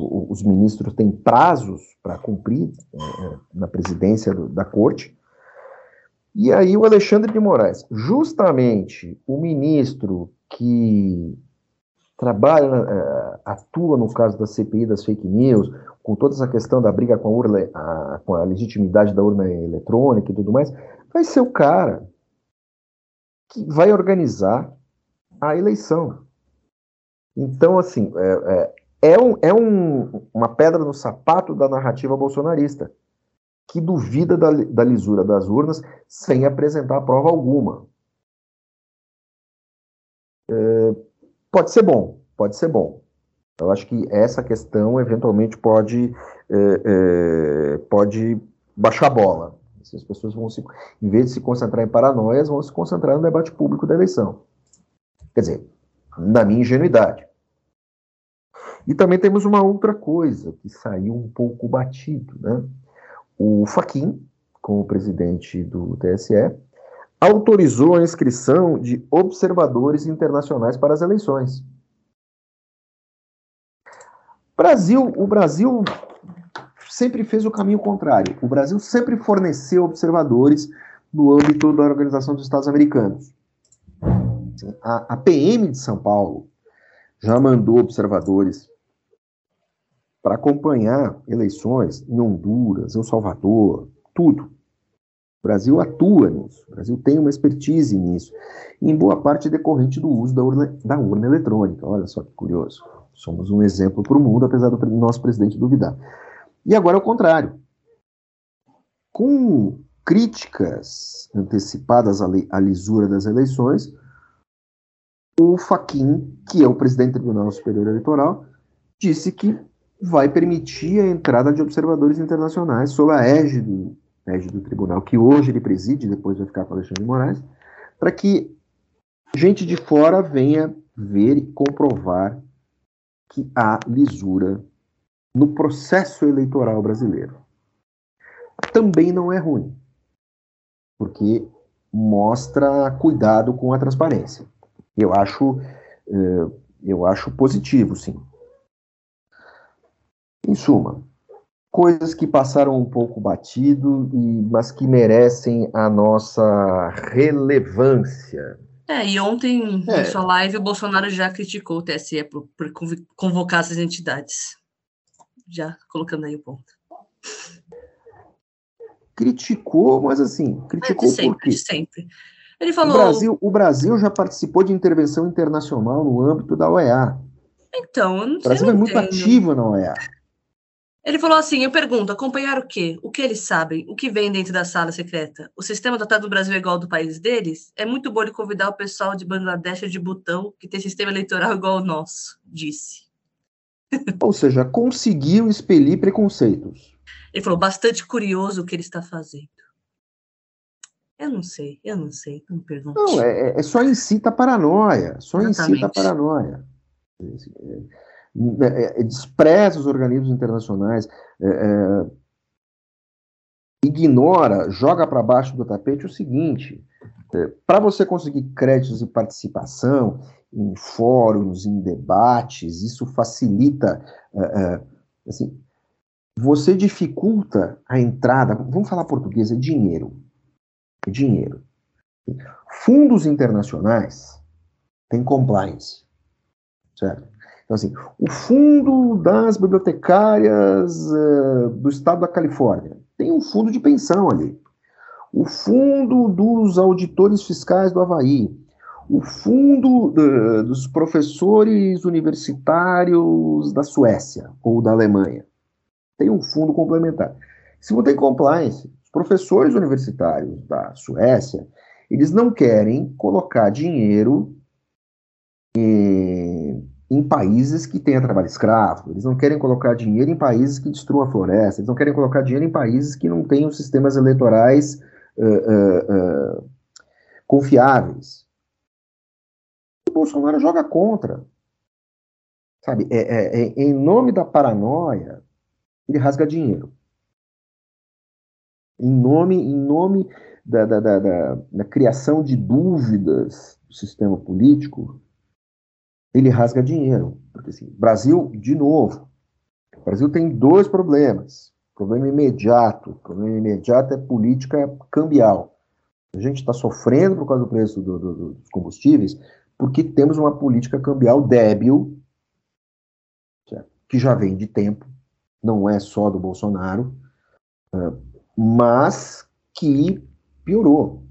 os ministros têm prazos para cumprir é, é, na presidência do, da corte. E aí o Alexandre de Moraes, justamente o ministro que trabalha, é, atua no caso da CPI das fake news, com toda essa questão da briga com a, a, com a legitimidade da urna eletrônica e tudo mais, vai ser o cara que vai organizar a eleição. Então, assim, é, é, é, um, é um, uma pedra no sapato da narrativa bolsonarista, que duvida da, da lisura das urnas sem apresentar prova alguma. É, pode ser bom, pode ser bom. Eu acho que essa questão eventualmente pode, é, é, pode baixar a bola. As pessoas vão se, em vez de se concentrar em paranoias, vão se concentrar no debate público da eleição. Quer dizer, na minha ingenuidade. E também temos uma outra coisa que saiu um pouco batido, né? O Faquin, como presidente do TSE, autorizou a inscrição de observadores internacionais para as eleições. Brasil, o Brasil sempre fez o caminho contrário. O Brasil sempre forneceu observadores no âmbito da Organização dos Estados Americanos. A, a PM de São Paulo já mandou observadores para acompanhar eleições em Honduras, em Salvador, tudo. O Brasil atua nisso, o Brasil tem uma expertise nisso, em boa parte decorrente do uso da urna, da urna eletrônica. Olha só que curioso. Somos um exemplo para o mundo, apesar do nosso presidente duvidar. E agora é o contrário. Com críticas antecipadas à lisura das eleições, o Faquin, que é o presidente do Tribunal Superior Eleitoral, disse que vai permitir a entrada de observadores internacionais sob a égide, égide do tribunal, que hoje ele preside, depois vai ficar com Alexandre de Moraes, para que gente de fora venha ver e comprovar que há lisura no processo eleitoral brasileiro. Também não é ruim, porque mostra cuidado com a transparência. Eu acho, eh, eu acho positivo, sim. Em suma, coisas que passaram um pouco batido, e, mas que merecem a nossa relevância. É, e ontem, é. em sua live, o Bolsonaro já criticou o TSE por, por convocar essas entidades. Já colocando aí o ponto. Criticou, mas assim, criticou é, de sempre, por quê? De sempre. Ele falou. O Brasil, o Brasil já participou de intervenção internacional no âmbito da OEA. Então, eu não sei. O Brasil é muito ativo na OEA. Ele falou assim: eu pergunto, acompanhar o quê? O que eles sabem? O que vem dentro da sala secreta? O sistema dotado do Brasil é igual ao do país deles? É muito bom ele convidar o pessoal de Bangladesh ou de Butão, que tem sistema eleitoral igual ao nosso, disse. <laughs> Ou seja, conseguiu expelir preconceitos. Ele falou, bastante curioso o que ele está fazendo. Eu não sei, eu não sei, não pergunto. Não, é, é, é só incita a paranoia, só Exatamente. incita a paranoia. É, é, é, despreza os organismos internacionais, é, é ignora, joga para baixo do tapete o seguinte: é, para você conseguir créditos e participação em fóruns, em debates, isso facilita, assim, você dificulta a entrada. Vamos falar português, é dinheiro. É dinheiro. Fundos internacionais têm compliance, certo? Então, assim, o fundo das bibliotecárias uh, do estado da Califórnia tem um fundo de pensão ali. O fundo dos auditores fiscais do Havaí. O fundo uh, dos professores universitários da Suécia ou da Alemanha. Tem um fundo complementar. Se não tem compliance, os professores universitários da Suécia, eles não querem colocar dinheiro em em países que tenham trabalho escravo, eles não querem colocar dinheiro em países que destruam a floresta, eles não querem colocar dinheiro em países que não tenham sistemas eleitorais uh, uh, uh, confiáveis. O Bolsonaro joga contra. Sabe, é, é, é, em nome da paranoia, ele rasga dinheiro. Em nome, em nome da, da, da, da criação de dúvidas do sistema político, ele rasga dinheiro. Porque, assim, Brasil, de novo, o Brasil tem dois problemas. Problema imediato. Problema imediato é política cambial. A gente está sofrendo por causa do preço do, do, dos combustíveis, porque temos uma política cambial débil, que já vem de tempo, não é só do Bolsonaro, mas que piorou.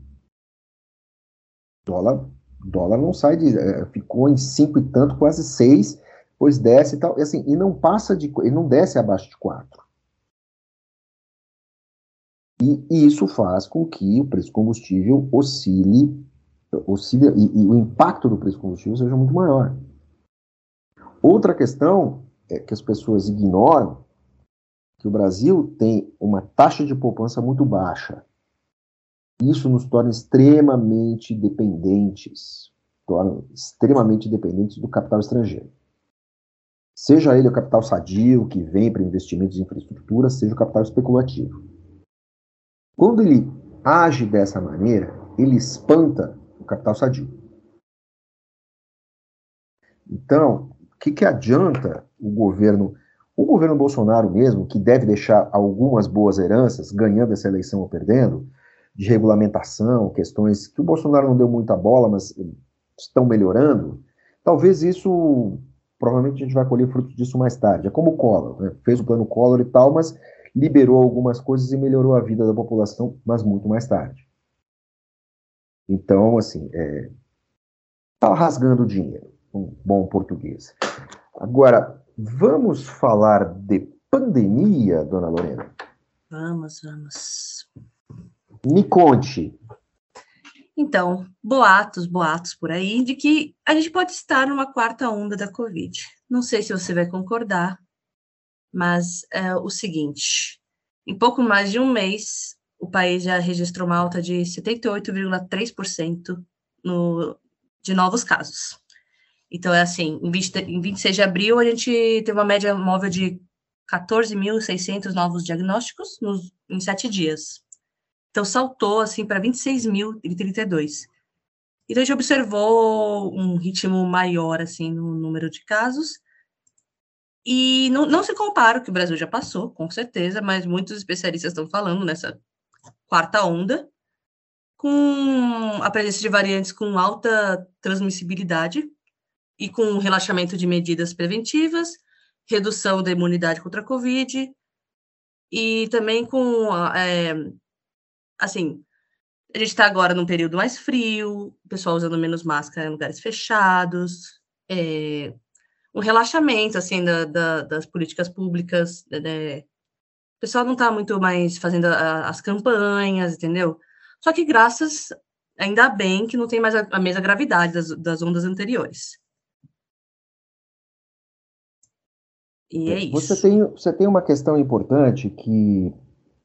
O dólar O dólar não sai de. É, ficou em cinco e tanto, quase seis, depois desce e tal. E, assim, e não passa de. Ele não desce abaixo de quatro. E, e isso faz com que o preço do combustível oscile, oscile e, e o impacto do preço do combustível seja muito maior. Outra questão é que as pessoas ignoram que o Brasil tem uma taxa de poupança muito baixa. Isso nos torna extremamente dependentes, torna extremamente dependentes do capital estrangeiro. Seja ele o capital sadio, que vem para investimentos em infraestrutura, seja o capital especulativo. Quando ele age dessa maneira, ele espanta o capital sadio. Então, o que, que adianta o governo, o governo Bolsonaro mesmo, que deve deixar algumas boas heranças, ganhando essa eleição ou perdendo, de regulamentação, questões que o Bolsonaro não deu muita bola, mas estão melhorando, talvez isso, provavelmente a gente vai colher frutos disso mais tarde. É como o Collor, né? fez o plano Collor e tal, mas liberou algumas coisas e melhorou a vida da população, mas muito mais tarde. Então, assim, é, tá rasgando dinheiro, um bom português. Agora, vamos falar de pandemia, dona Lorena? Vamos, vamos. Me conte. Então, boatos, boatos por aí, de que a gente pode estar numa quarta onda da Covid. Não sei se você vai concordar, mas é o seguinte: em pouco mais de um mês, o país já registrou uma alta de 78,3% no, de novos casos. Então, é assim, em, 20, em 26 de abril, a gente teve uma média móvel de 14.600 novos diagnósticos nos, em sete dias. Então, saltou, assim, para 26.032. Então, a gente observou um ritmo maior, assim, no número de casos. E não, não se compara o que o Brasil já passou, com certeza, mas muitos especialistas estão falando nessa quarta onda, com a presença de variantes com alta transmissibilidade, e com relaxamento de medidas preventivas, redução da imunidade contra a Covid, e também com, é, assim, a gente está agora num período mais frio, o pessoal usando menos máscara em lugares fechados, é, um relaxamento, assim, da, da, das políticas públicas, né, né? o pessoal não está muito mais fazendo a, as campanhas, entendeu? Só que graças, ainda bem que não tem mais a, a mesma gravidade das, das ondas anteriores. E é, é você isso. Tem, você tem uma questão importante que o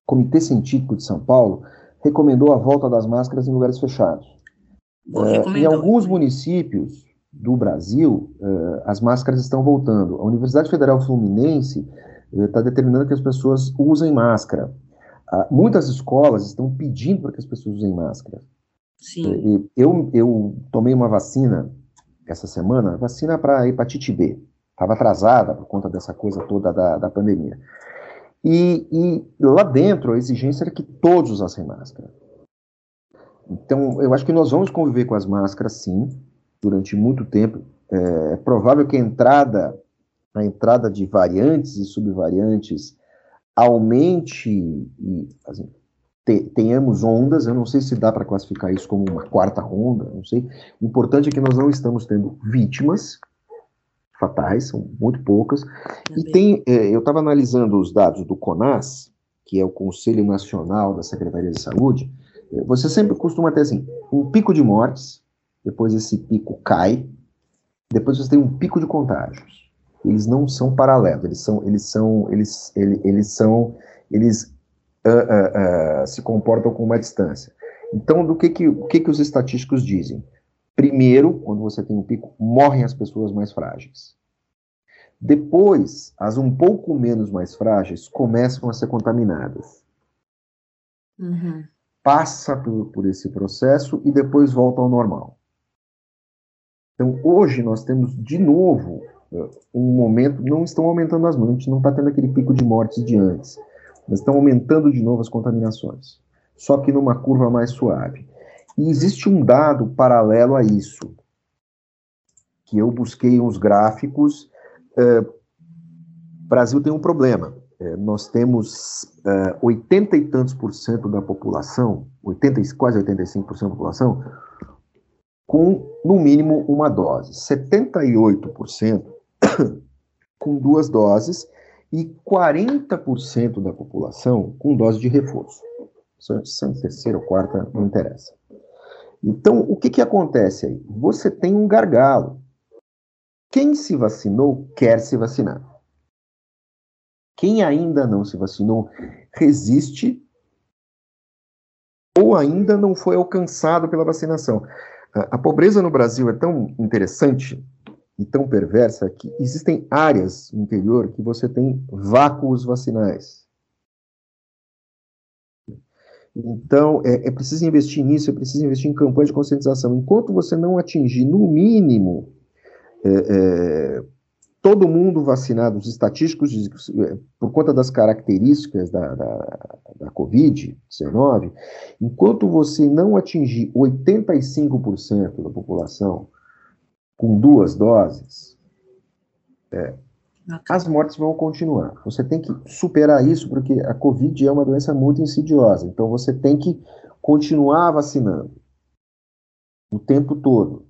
Comitê Científico de São Paulo recomendou a volta das máscaras em lugares fechados. É, em alguns municípios do Brasil, é, as máscaras estão voltando. A Universidade Federal Fluminense está é, determinando que as pessoas usem máscara. Ah, muitas escolas estão pedindo para que as pessoas usem máscara. Sim. eu, eu tomei uma vacina essa semana, vacina para hepatite B estava atrasada por conta dessa coisa toda da, da pandemia. E, e, lá dentro a exigência era que todos usassem máscara. Então, eu acho que nós vamos conviver com as máscaras, sim, durante muito tempo. É, é provável que a entrada, a entrada de variantes e subvariantes aumente e assim, te, tenhamos ondas. Eu não sei se dá para classificar isso como uma quarta onda, não sei. O importante é que nós não estamos tendo vítimas, fatais, são muito poucas. E tem, é, eu estava analisando os dados do CONAS, que é o Conselho Nacional da Secretaria de Saúde, é, você sempre costuma ter assim, um pico de mortes, depois esse pico cai, depois você tem um pico de contágios. Eles não são paralelos, eles são, eles são, eles, eles, eles são, eles uh, uh, uh, se comportam com uma distância. Então, do que que, o que que os estatísticos dizem? Primeiro, quando você tem um pico, morrem as pessoas mais frágeis. Depois, as um pouco menos mais frágeis começam a ser contaminadas. Uhum. Passa por, por esse processo e depois volta ao normal. Então, hoje nós temos de novo eh, um momento, não estão aumentando as mortes, não está tendo aquele pico de mortes de antes, mas estão aumentando de novo as contaminações, só que numa curva mais suave. E existe um dado paralelo a isso, que eu busquei uns gráficos. É, Brasil tem um problema. É, nós temos é, 80 e tantos por cento da população, 80, quase 85% da população, com no mínimo uma dose, 78% <coughs> com duas doses e 40% da população com dose de reforço. Se é terceira ou quarta, não interessa. Então, o que, que acontece aí? Você tem um gargalo. Quem se vacinou quer se vacinar. Quem ainda não se vacinou resiste ou ainda não foi alcançado pela vacinação. A, a pobreza no Brasil é tão interessante e tão perversa que existem áreas no interior que você tem vácuos vacinais. Então, é, é, preciso investir nisso, é preciso investir em campanha de conscientização. Enquanto você não atingir, no mínimo, é, é, todo mundo vacinado, os estatísticos, é, por conta das características da, da, da Covid-19, enquanto você não atingir 85% da população com duas doses, é, as mortes vão continuar. Você tem que superar isso, porque a Covid é uma doença muito insidiosa. Então você tem que continuar vacinando o tempo todo,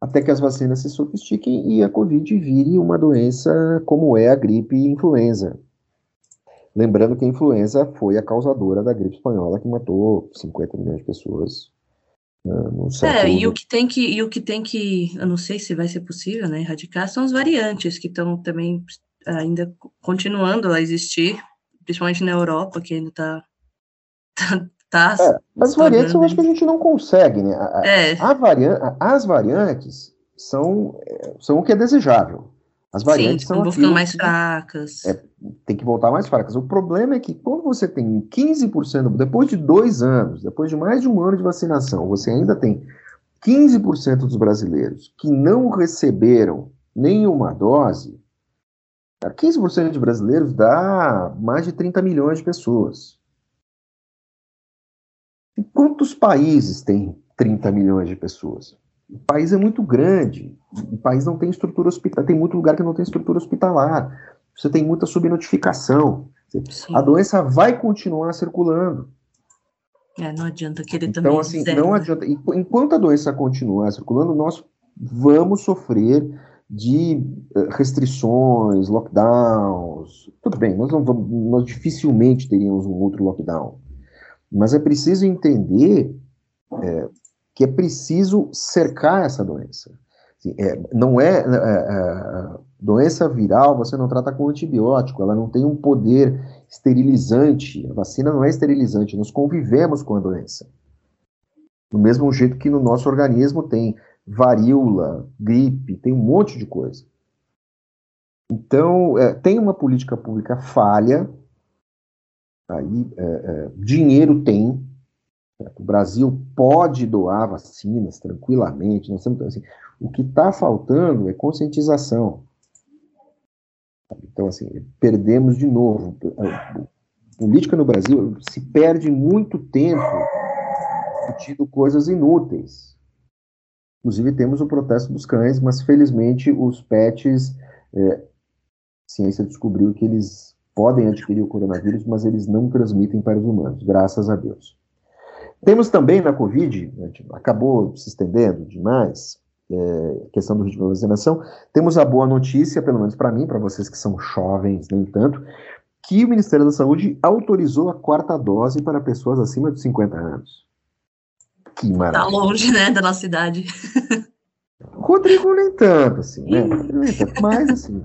até que as vacinas se sofistiquem e a Covid vire uma doença como é a gripe e influenza. Lembrando que a influenza foi a causadora da gripe espanhola, que matou 50 milhões de pessoas é, e o que tem que, e o que tem que, eu não sei se vai ser possível, né, erradicar, são as variantes que estão também ainda continuando a existir, principalmente na Europa, que ainda está <laughs> tá, tá é, as variantes eu acho que a gente não consegue, né? A, é. a varian as variantes são, é, são o que é desejável. As variantes Sim, são ficando mais fracas. É, tem que voltar mais fracas. O problema é que quando você tem 15%, depois de dois anos, depois de mais de um ano de vacinação, você ainda tem 15% dos brasileiros que não receberam nenhuma dose, 15% de brasileiros dá mais de 30 milhões de pessoas. E quantos países têm 30 milhões de pessoas? O país é muito grande, o país não tem estrutura hospitalar, tem muito lugar que não tem estrutura hospitalar, você tem muita subnotificação. Sim. A doença vai continuar circulando. É, não adianta querer então, também. Então, assim, não né? adianta. Enquanto a doença continuar circulando, nós vamos sofrer de eh, restrições, lockdowns. Tudo bem, nós, não vamos, nós dificilmente teríamos um outro lockdown. Mas é preciso entender é, que é preciso cercar essa doença. É, não é, é, é, doença viral, você não trata com antibiótico, ela não tem um poder esterilizante. A vacina não é esterilizante, nós convivemos com a doença. Do mesmo jeito que no nosso organismo tem varíola, gripe, tem um monte de coisa. Então, é, tem uma política pública falha, aí é, é, dinheiro tem, o Brasil pode doar vacinas tranquilamente. Nós temos, assim, o que está faltando é conscientização. Então, assim, perdemos de novo. A política no Brasil se perde muito tempo discutindo coisas inúteis. Inclusive, temos o protesto dos cães, mas felizmente os pets, é, a ciência descobriu que eles podem adquirir o coronavírus, mas eles não transmitem para os humanos, graças a Deus. Temos também na Covid, acabou se estendendo demais, é, questão do ritmo de vacinação, temos a boa notícia, pelo menos para mim, para vocês que são jovens, nem tanto, que o Ministério da Saúde autorizou a quarta dose para pessoas acima de 50 anos. Que tá maravilha. Está longe, né, da nossa cidade. <laughs> Rodrigo nem tanto, assim, né? nem tanto, mas assim,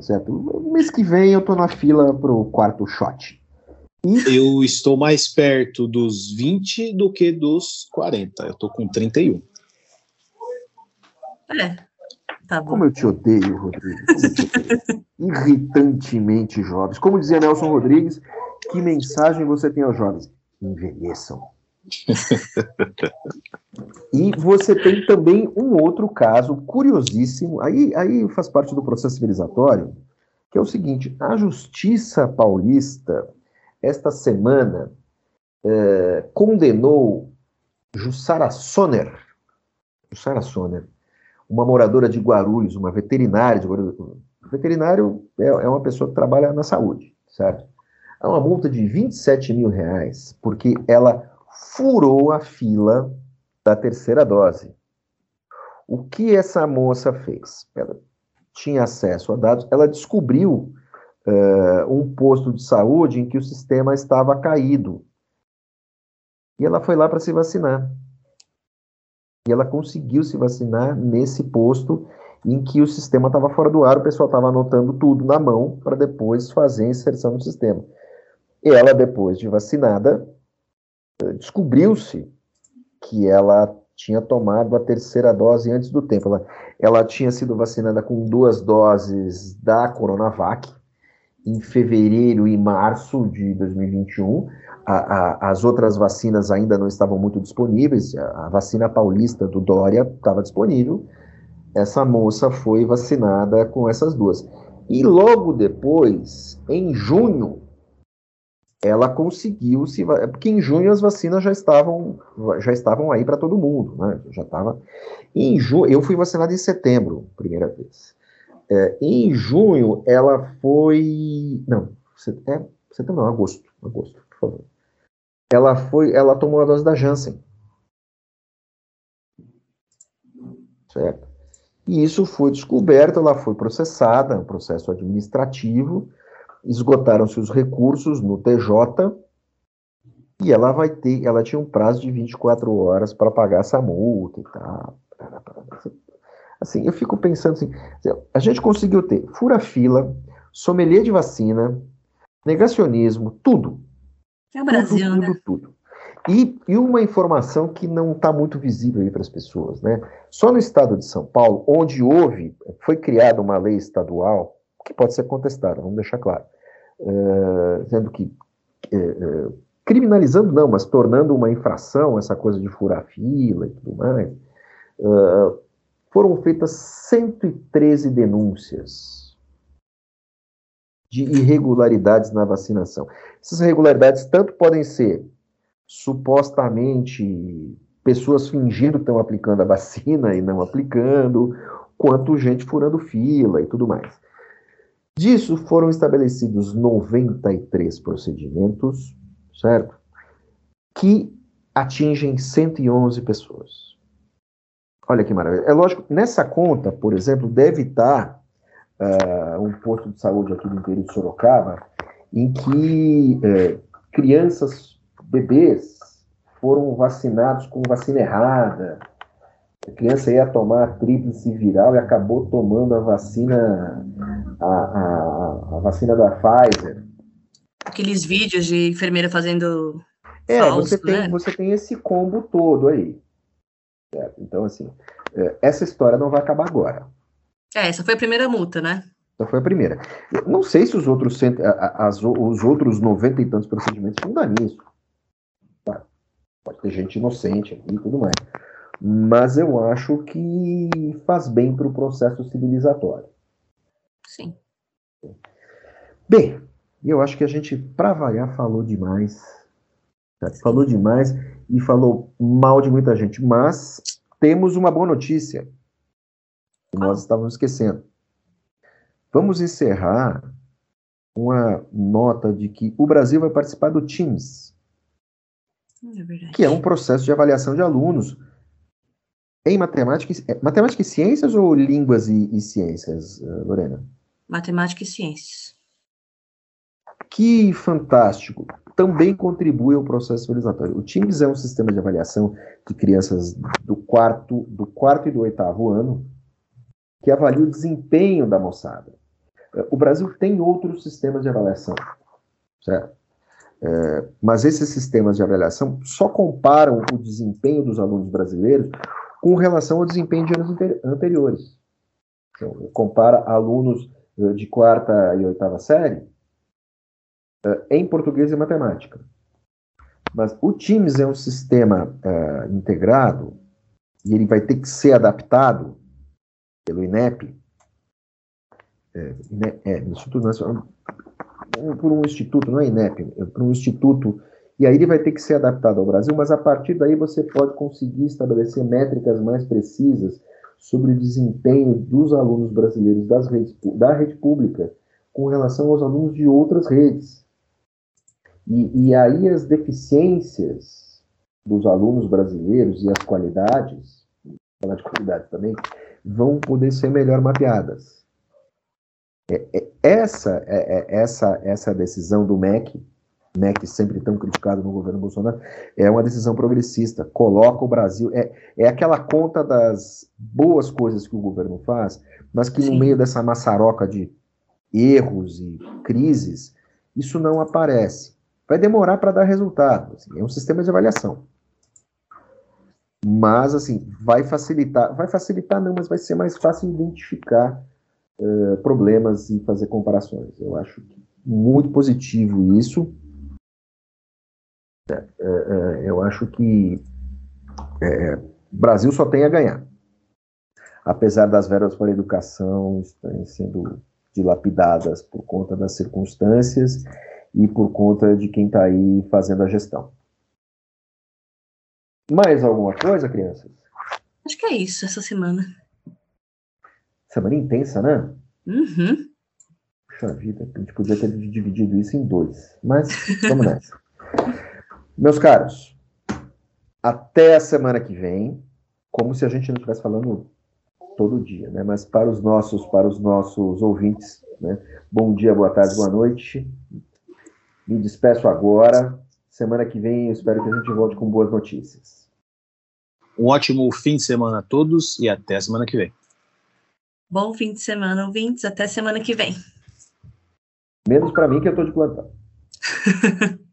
certo? Mês que vem eu tô na fila pro quarto shot. Eu estou mais perto dos 20 do que dos 40. Eu estou com 31. É. Tá bom. Como eu te odeio, Rodrigo. Odeio. Irritantemente jovens. Como dizia Nelson Rodrigues, que mensagem você tem aos jovens? Envelheçam. e você tem também um outro caso curiosíssimo, aí, aí faz parte do processo civilizatório, que é o seguinte: a justiça paulista esta semana, eh, condenou Jussara Sonner, Jussara Sonner, uma moradora de Guarulhos, uma veterinária de Guarulhos. Veterinário é, é uma pessoa que trabalha na saúde, certo? Há uma multa de 27 mil reais, porque ela furou a fila da terceira dose. O que essa moça fez? Ela tinha acesso a dados, ela descobriu uh, um posto de saúde em que o sistema estava caído. E ela foi lá para se vacinar. E ela conseguiu se vacinar nesse posto em que o sistema estava fora do ar, o pessoal estava anotando tudo na mão para depois fazer a inserção no sistema. E ela, depois de vacinada, eh, descobriu-se que ela tinha tomado a terceira dose antes do tempo. Ela, ela tinha sido vacinada com duas doses da Coronavac em fevereiro e março de 2021. A, a, as outras vacinas ainda não estavam muito disponíveis. A, a vacina paulista do Dória estava disponível. Essa moça foi vacinada com essas duas. E logo depois, em junho, ela conseguiu se porque em junho as vacinas já estavam já estavam aí para todo mundo, né? Já estava em junho. Eu fui vacinado em setembro, primeira vez. É, em junho ela foi não, é, setembro não, agosto, agosto, por favor. Ela foi, ela tomou a dose da Janssen, certo? E isso foi descoberto, ela foi processada, um processo administrativo esgotaram-se os recursos no TJ e ela vai ter, ela tinha um prazo de 24 horas para pagar essa multa e tal. Assim, eu fico pensando assim, a gente conseguiu ter fura-fila, sommelier de vacina, negacionismo, tudo. É o Brasil, tudo, né? Tudo, tudo. E, e uma informação que não está muito visível aí para as pessoas, né? Só no estado de São Paulo, onde houve, foi criada uma lei estadual, que pode ser contestada, vamos deixar claro, é, dizendo que é, é, criminalizando não, mas tornando uma infração essa coisa de furar fila e tudo mais, foram feitas 113 denúncias de irregularidades na vacinação. Essas irregularidades tanto podem ser supostamente pessoas fingindo que estão aplicando a vacina e não aplicando, quanto gente furando fila e tudo mais. Disso foram estabelecidos 93 procedimentos, certo? Que atingem 111 pessoas. Olha que maravilha. É lógico, nessa conta, por exemplo, deve estar uh, um posto de saúde aqui do interior de Sorocaba, em que uh, crianças, bebês, foram vacinados com vacina errada, a criança ia tomar a tríplice viral e acabou tomando a vacina, a, a, a vacina da Pfizer. Aqueles vídeos de enfermeira fazendo. É, falso, você, tem, né? você tem esse combo todo aí. Certo? Então, assim, é, essa história não vai acabar agora. É, essa foi a primeira multa, né? Essa foi a primeira. Eu não sei se os outros, as, os outros 90 e tantos procedimentos vão dar nisso. Tá? Pode ter gente inocente aqui e tudo mais mas eu acho que faz bem para o processo civilizatório. Sim. Bem, eu acho que a gente, para variar, falou demais. Tá? Falou demais e falou mal de muita gente, mas temos uma boa notícia que nós estávamos esquecendo. Vamos encerrar uma nota de que o Brasil vai participar do TIMS, é que é um processo de avaliação de alunos em matemática, matemática e ciências ou línguas e, e ciências, eh, Lorena? Matemática e ciências. Que fantástico! Também contribui ao processo civilizatório. O TIMS é um sistema de avaliação de crianças do quarto, do quarto e do oitavo ano que avalia o desempenho da moçada. O Brasil tem outros sistemas de avaliação, certo? É, mas esses sistemas de avaliação só comparam o desempenho dos alunos brasileiros com relação ao desempenho de anos anteriores. Então, compara alunos eh, de quarta e oitava série eh, em português e matemática. Mas o TIMS é um sistema uh, integrado e ele vai ter que ser adaptado pelo INEP, é, é, Instituto Nacional, por um instituto, não é INEP, é por um instituto e aí ele vai ter que ser adaptado ao Brasil, mas a partir daí você pode conseguir estabelecer métricas mais precisas sobre o desempenho dos alunos brasileiros das redes, da rede pública com relação aos alunos de outras redes. E, e aí as deficiências dos alunos brasileiros e as qualidades falar de qualidade também, vão poder ser melhor mapeadas. É, é, essa, é, é essa, essa decisão do MEC, MEC sempre tão criticado no governo Bolsonaro, é uma decisão progressista, coloca o Brasil, é, é aquela conta das boas coisas que o governo faz, mas que Sim. no meio dessa maçaroca de erros e crises, isso não aparece. Vai demorar para dar resultado, assim, é um sistema de avaliação. Mas, assim, vai facilitar, vai facilitar não, mas vai ser mais fácil identificar uh, problemas e fazer comparações. Eu acho muito positivo isso. Uh, uh, eu acho que o Brasil só tem a ganhar. Apesar das verbas para a educação estarem sendo dilapidadas por conta das circunstâncias e por conta de quem está aí fazendo a gestão. Mais alguma coisa, crianças? Acho que é isso essa semana. Semana intensa, né? Uhum. Puxa vida, a gente podia ter dividido isso em dois. Mas vamos nessa. <laughs> Meus caros, até a semana que vem, como se a gente não estivesse falando todo dia, né? Mas para os nossos, para os nossos ouvintes, né? Bom dia, boa tarde, boa noite. Me despeço agora. Semana que vem eu espero que a gente volte com boas notícias. Um ótimo fim de semana a todos e até a semana que vem. Bom fim de semana, ouvintes. Até semana que vem. Menos para mim que eu estou de plantão. <laughs>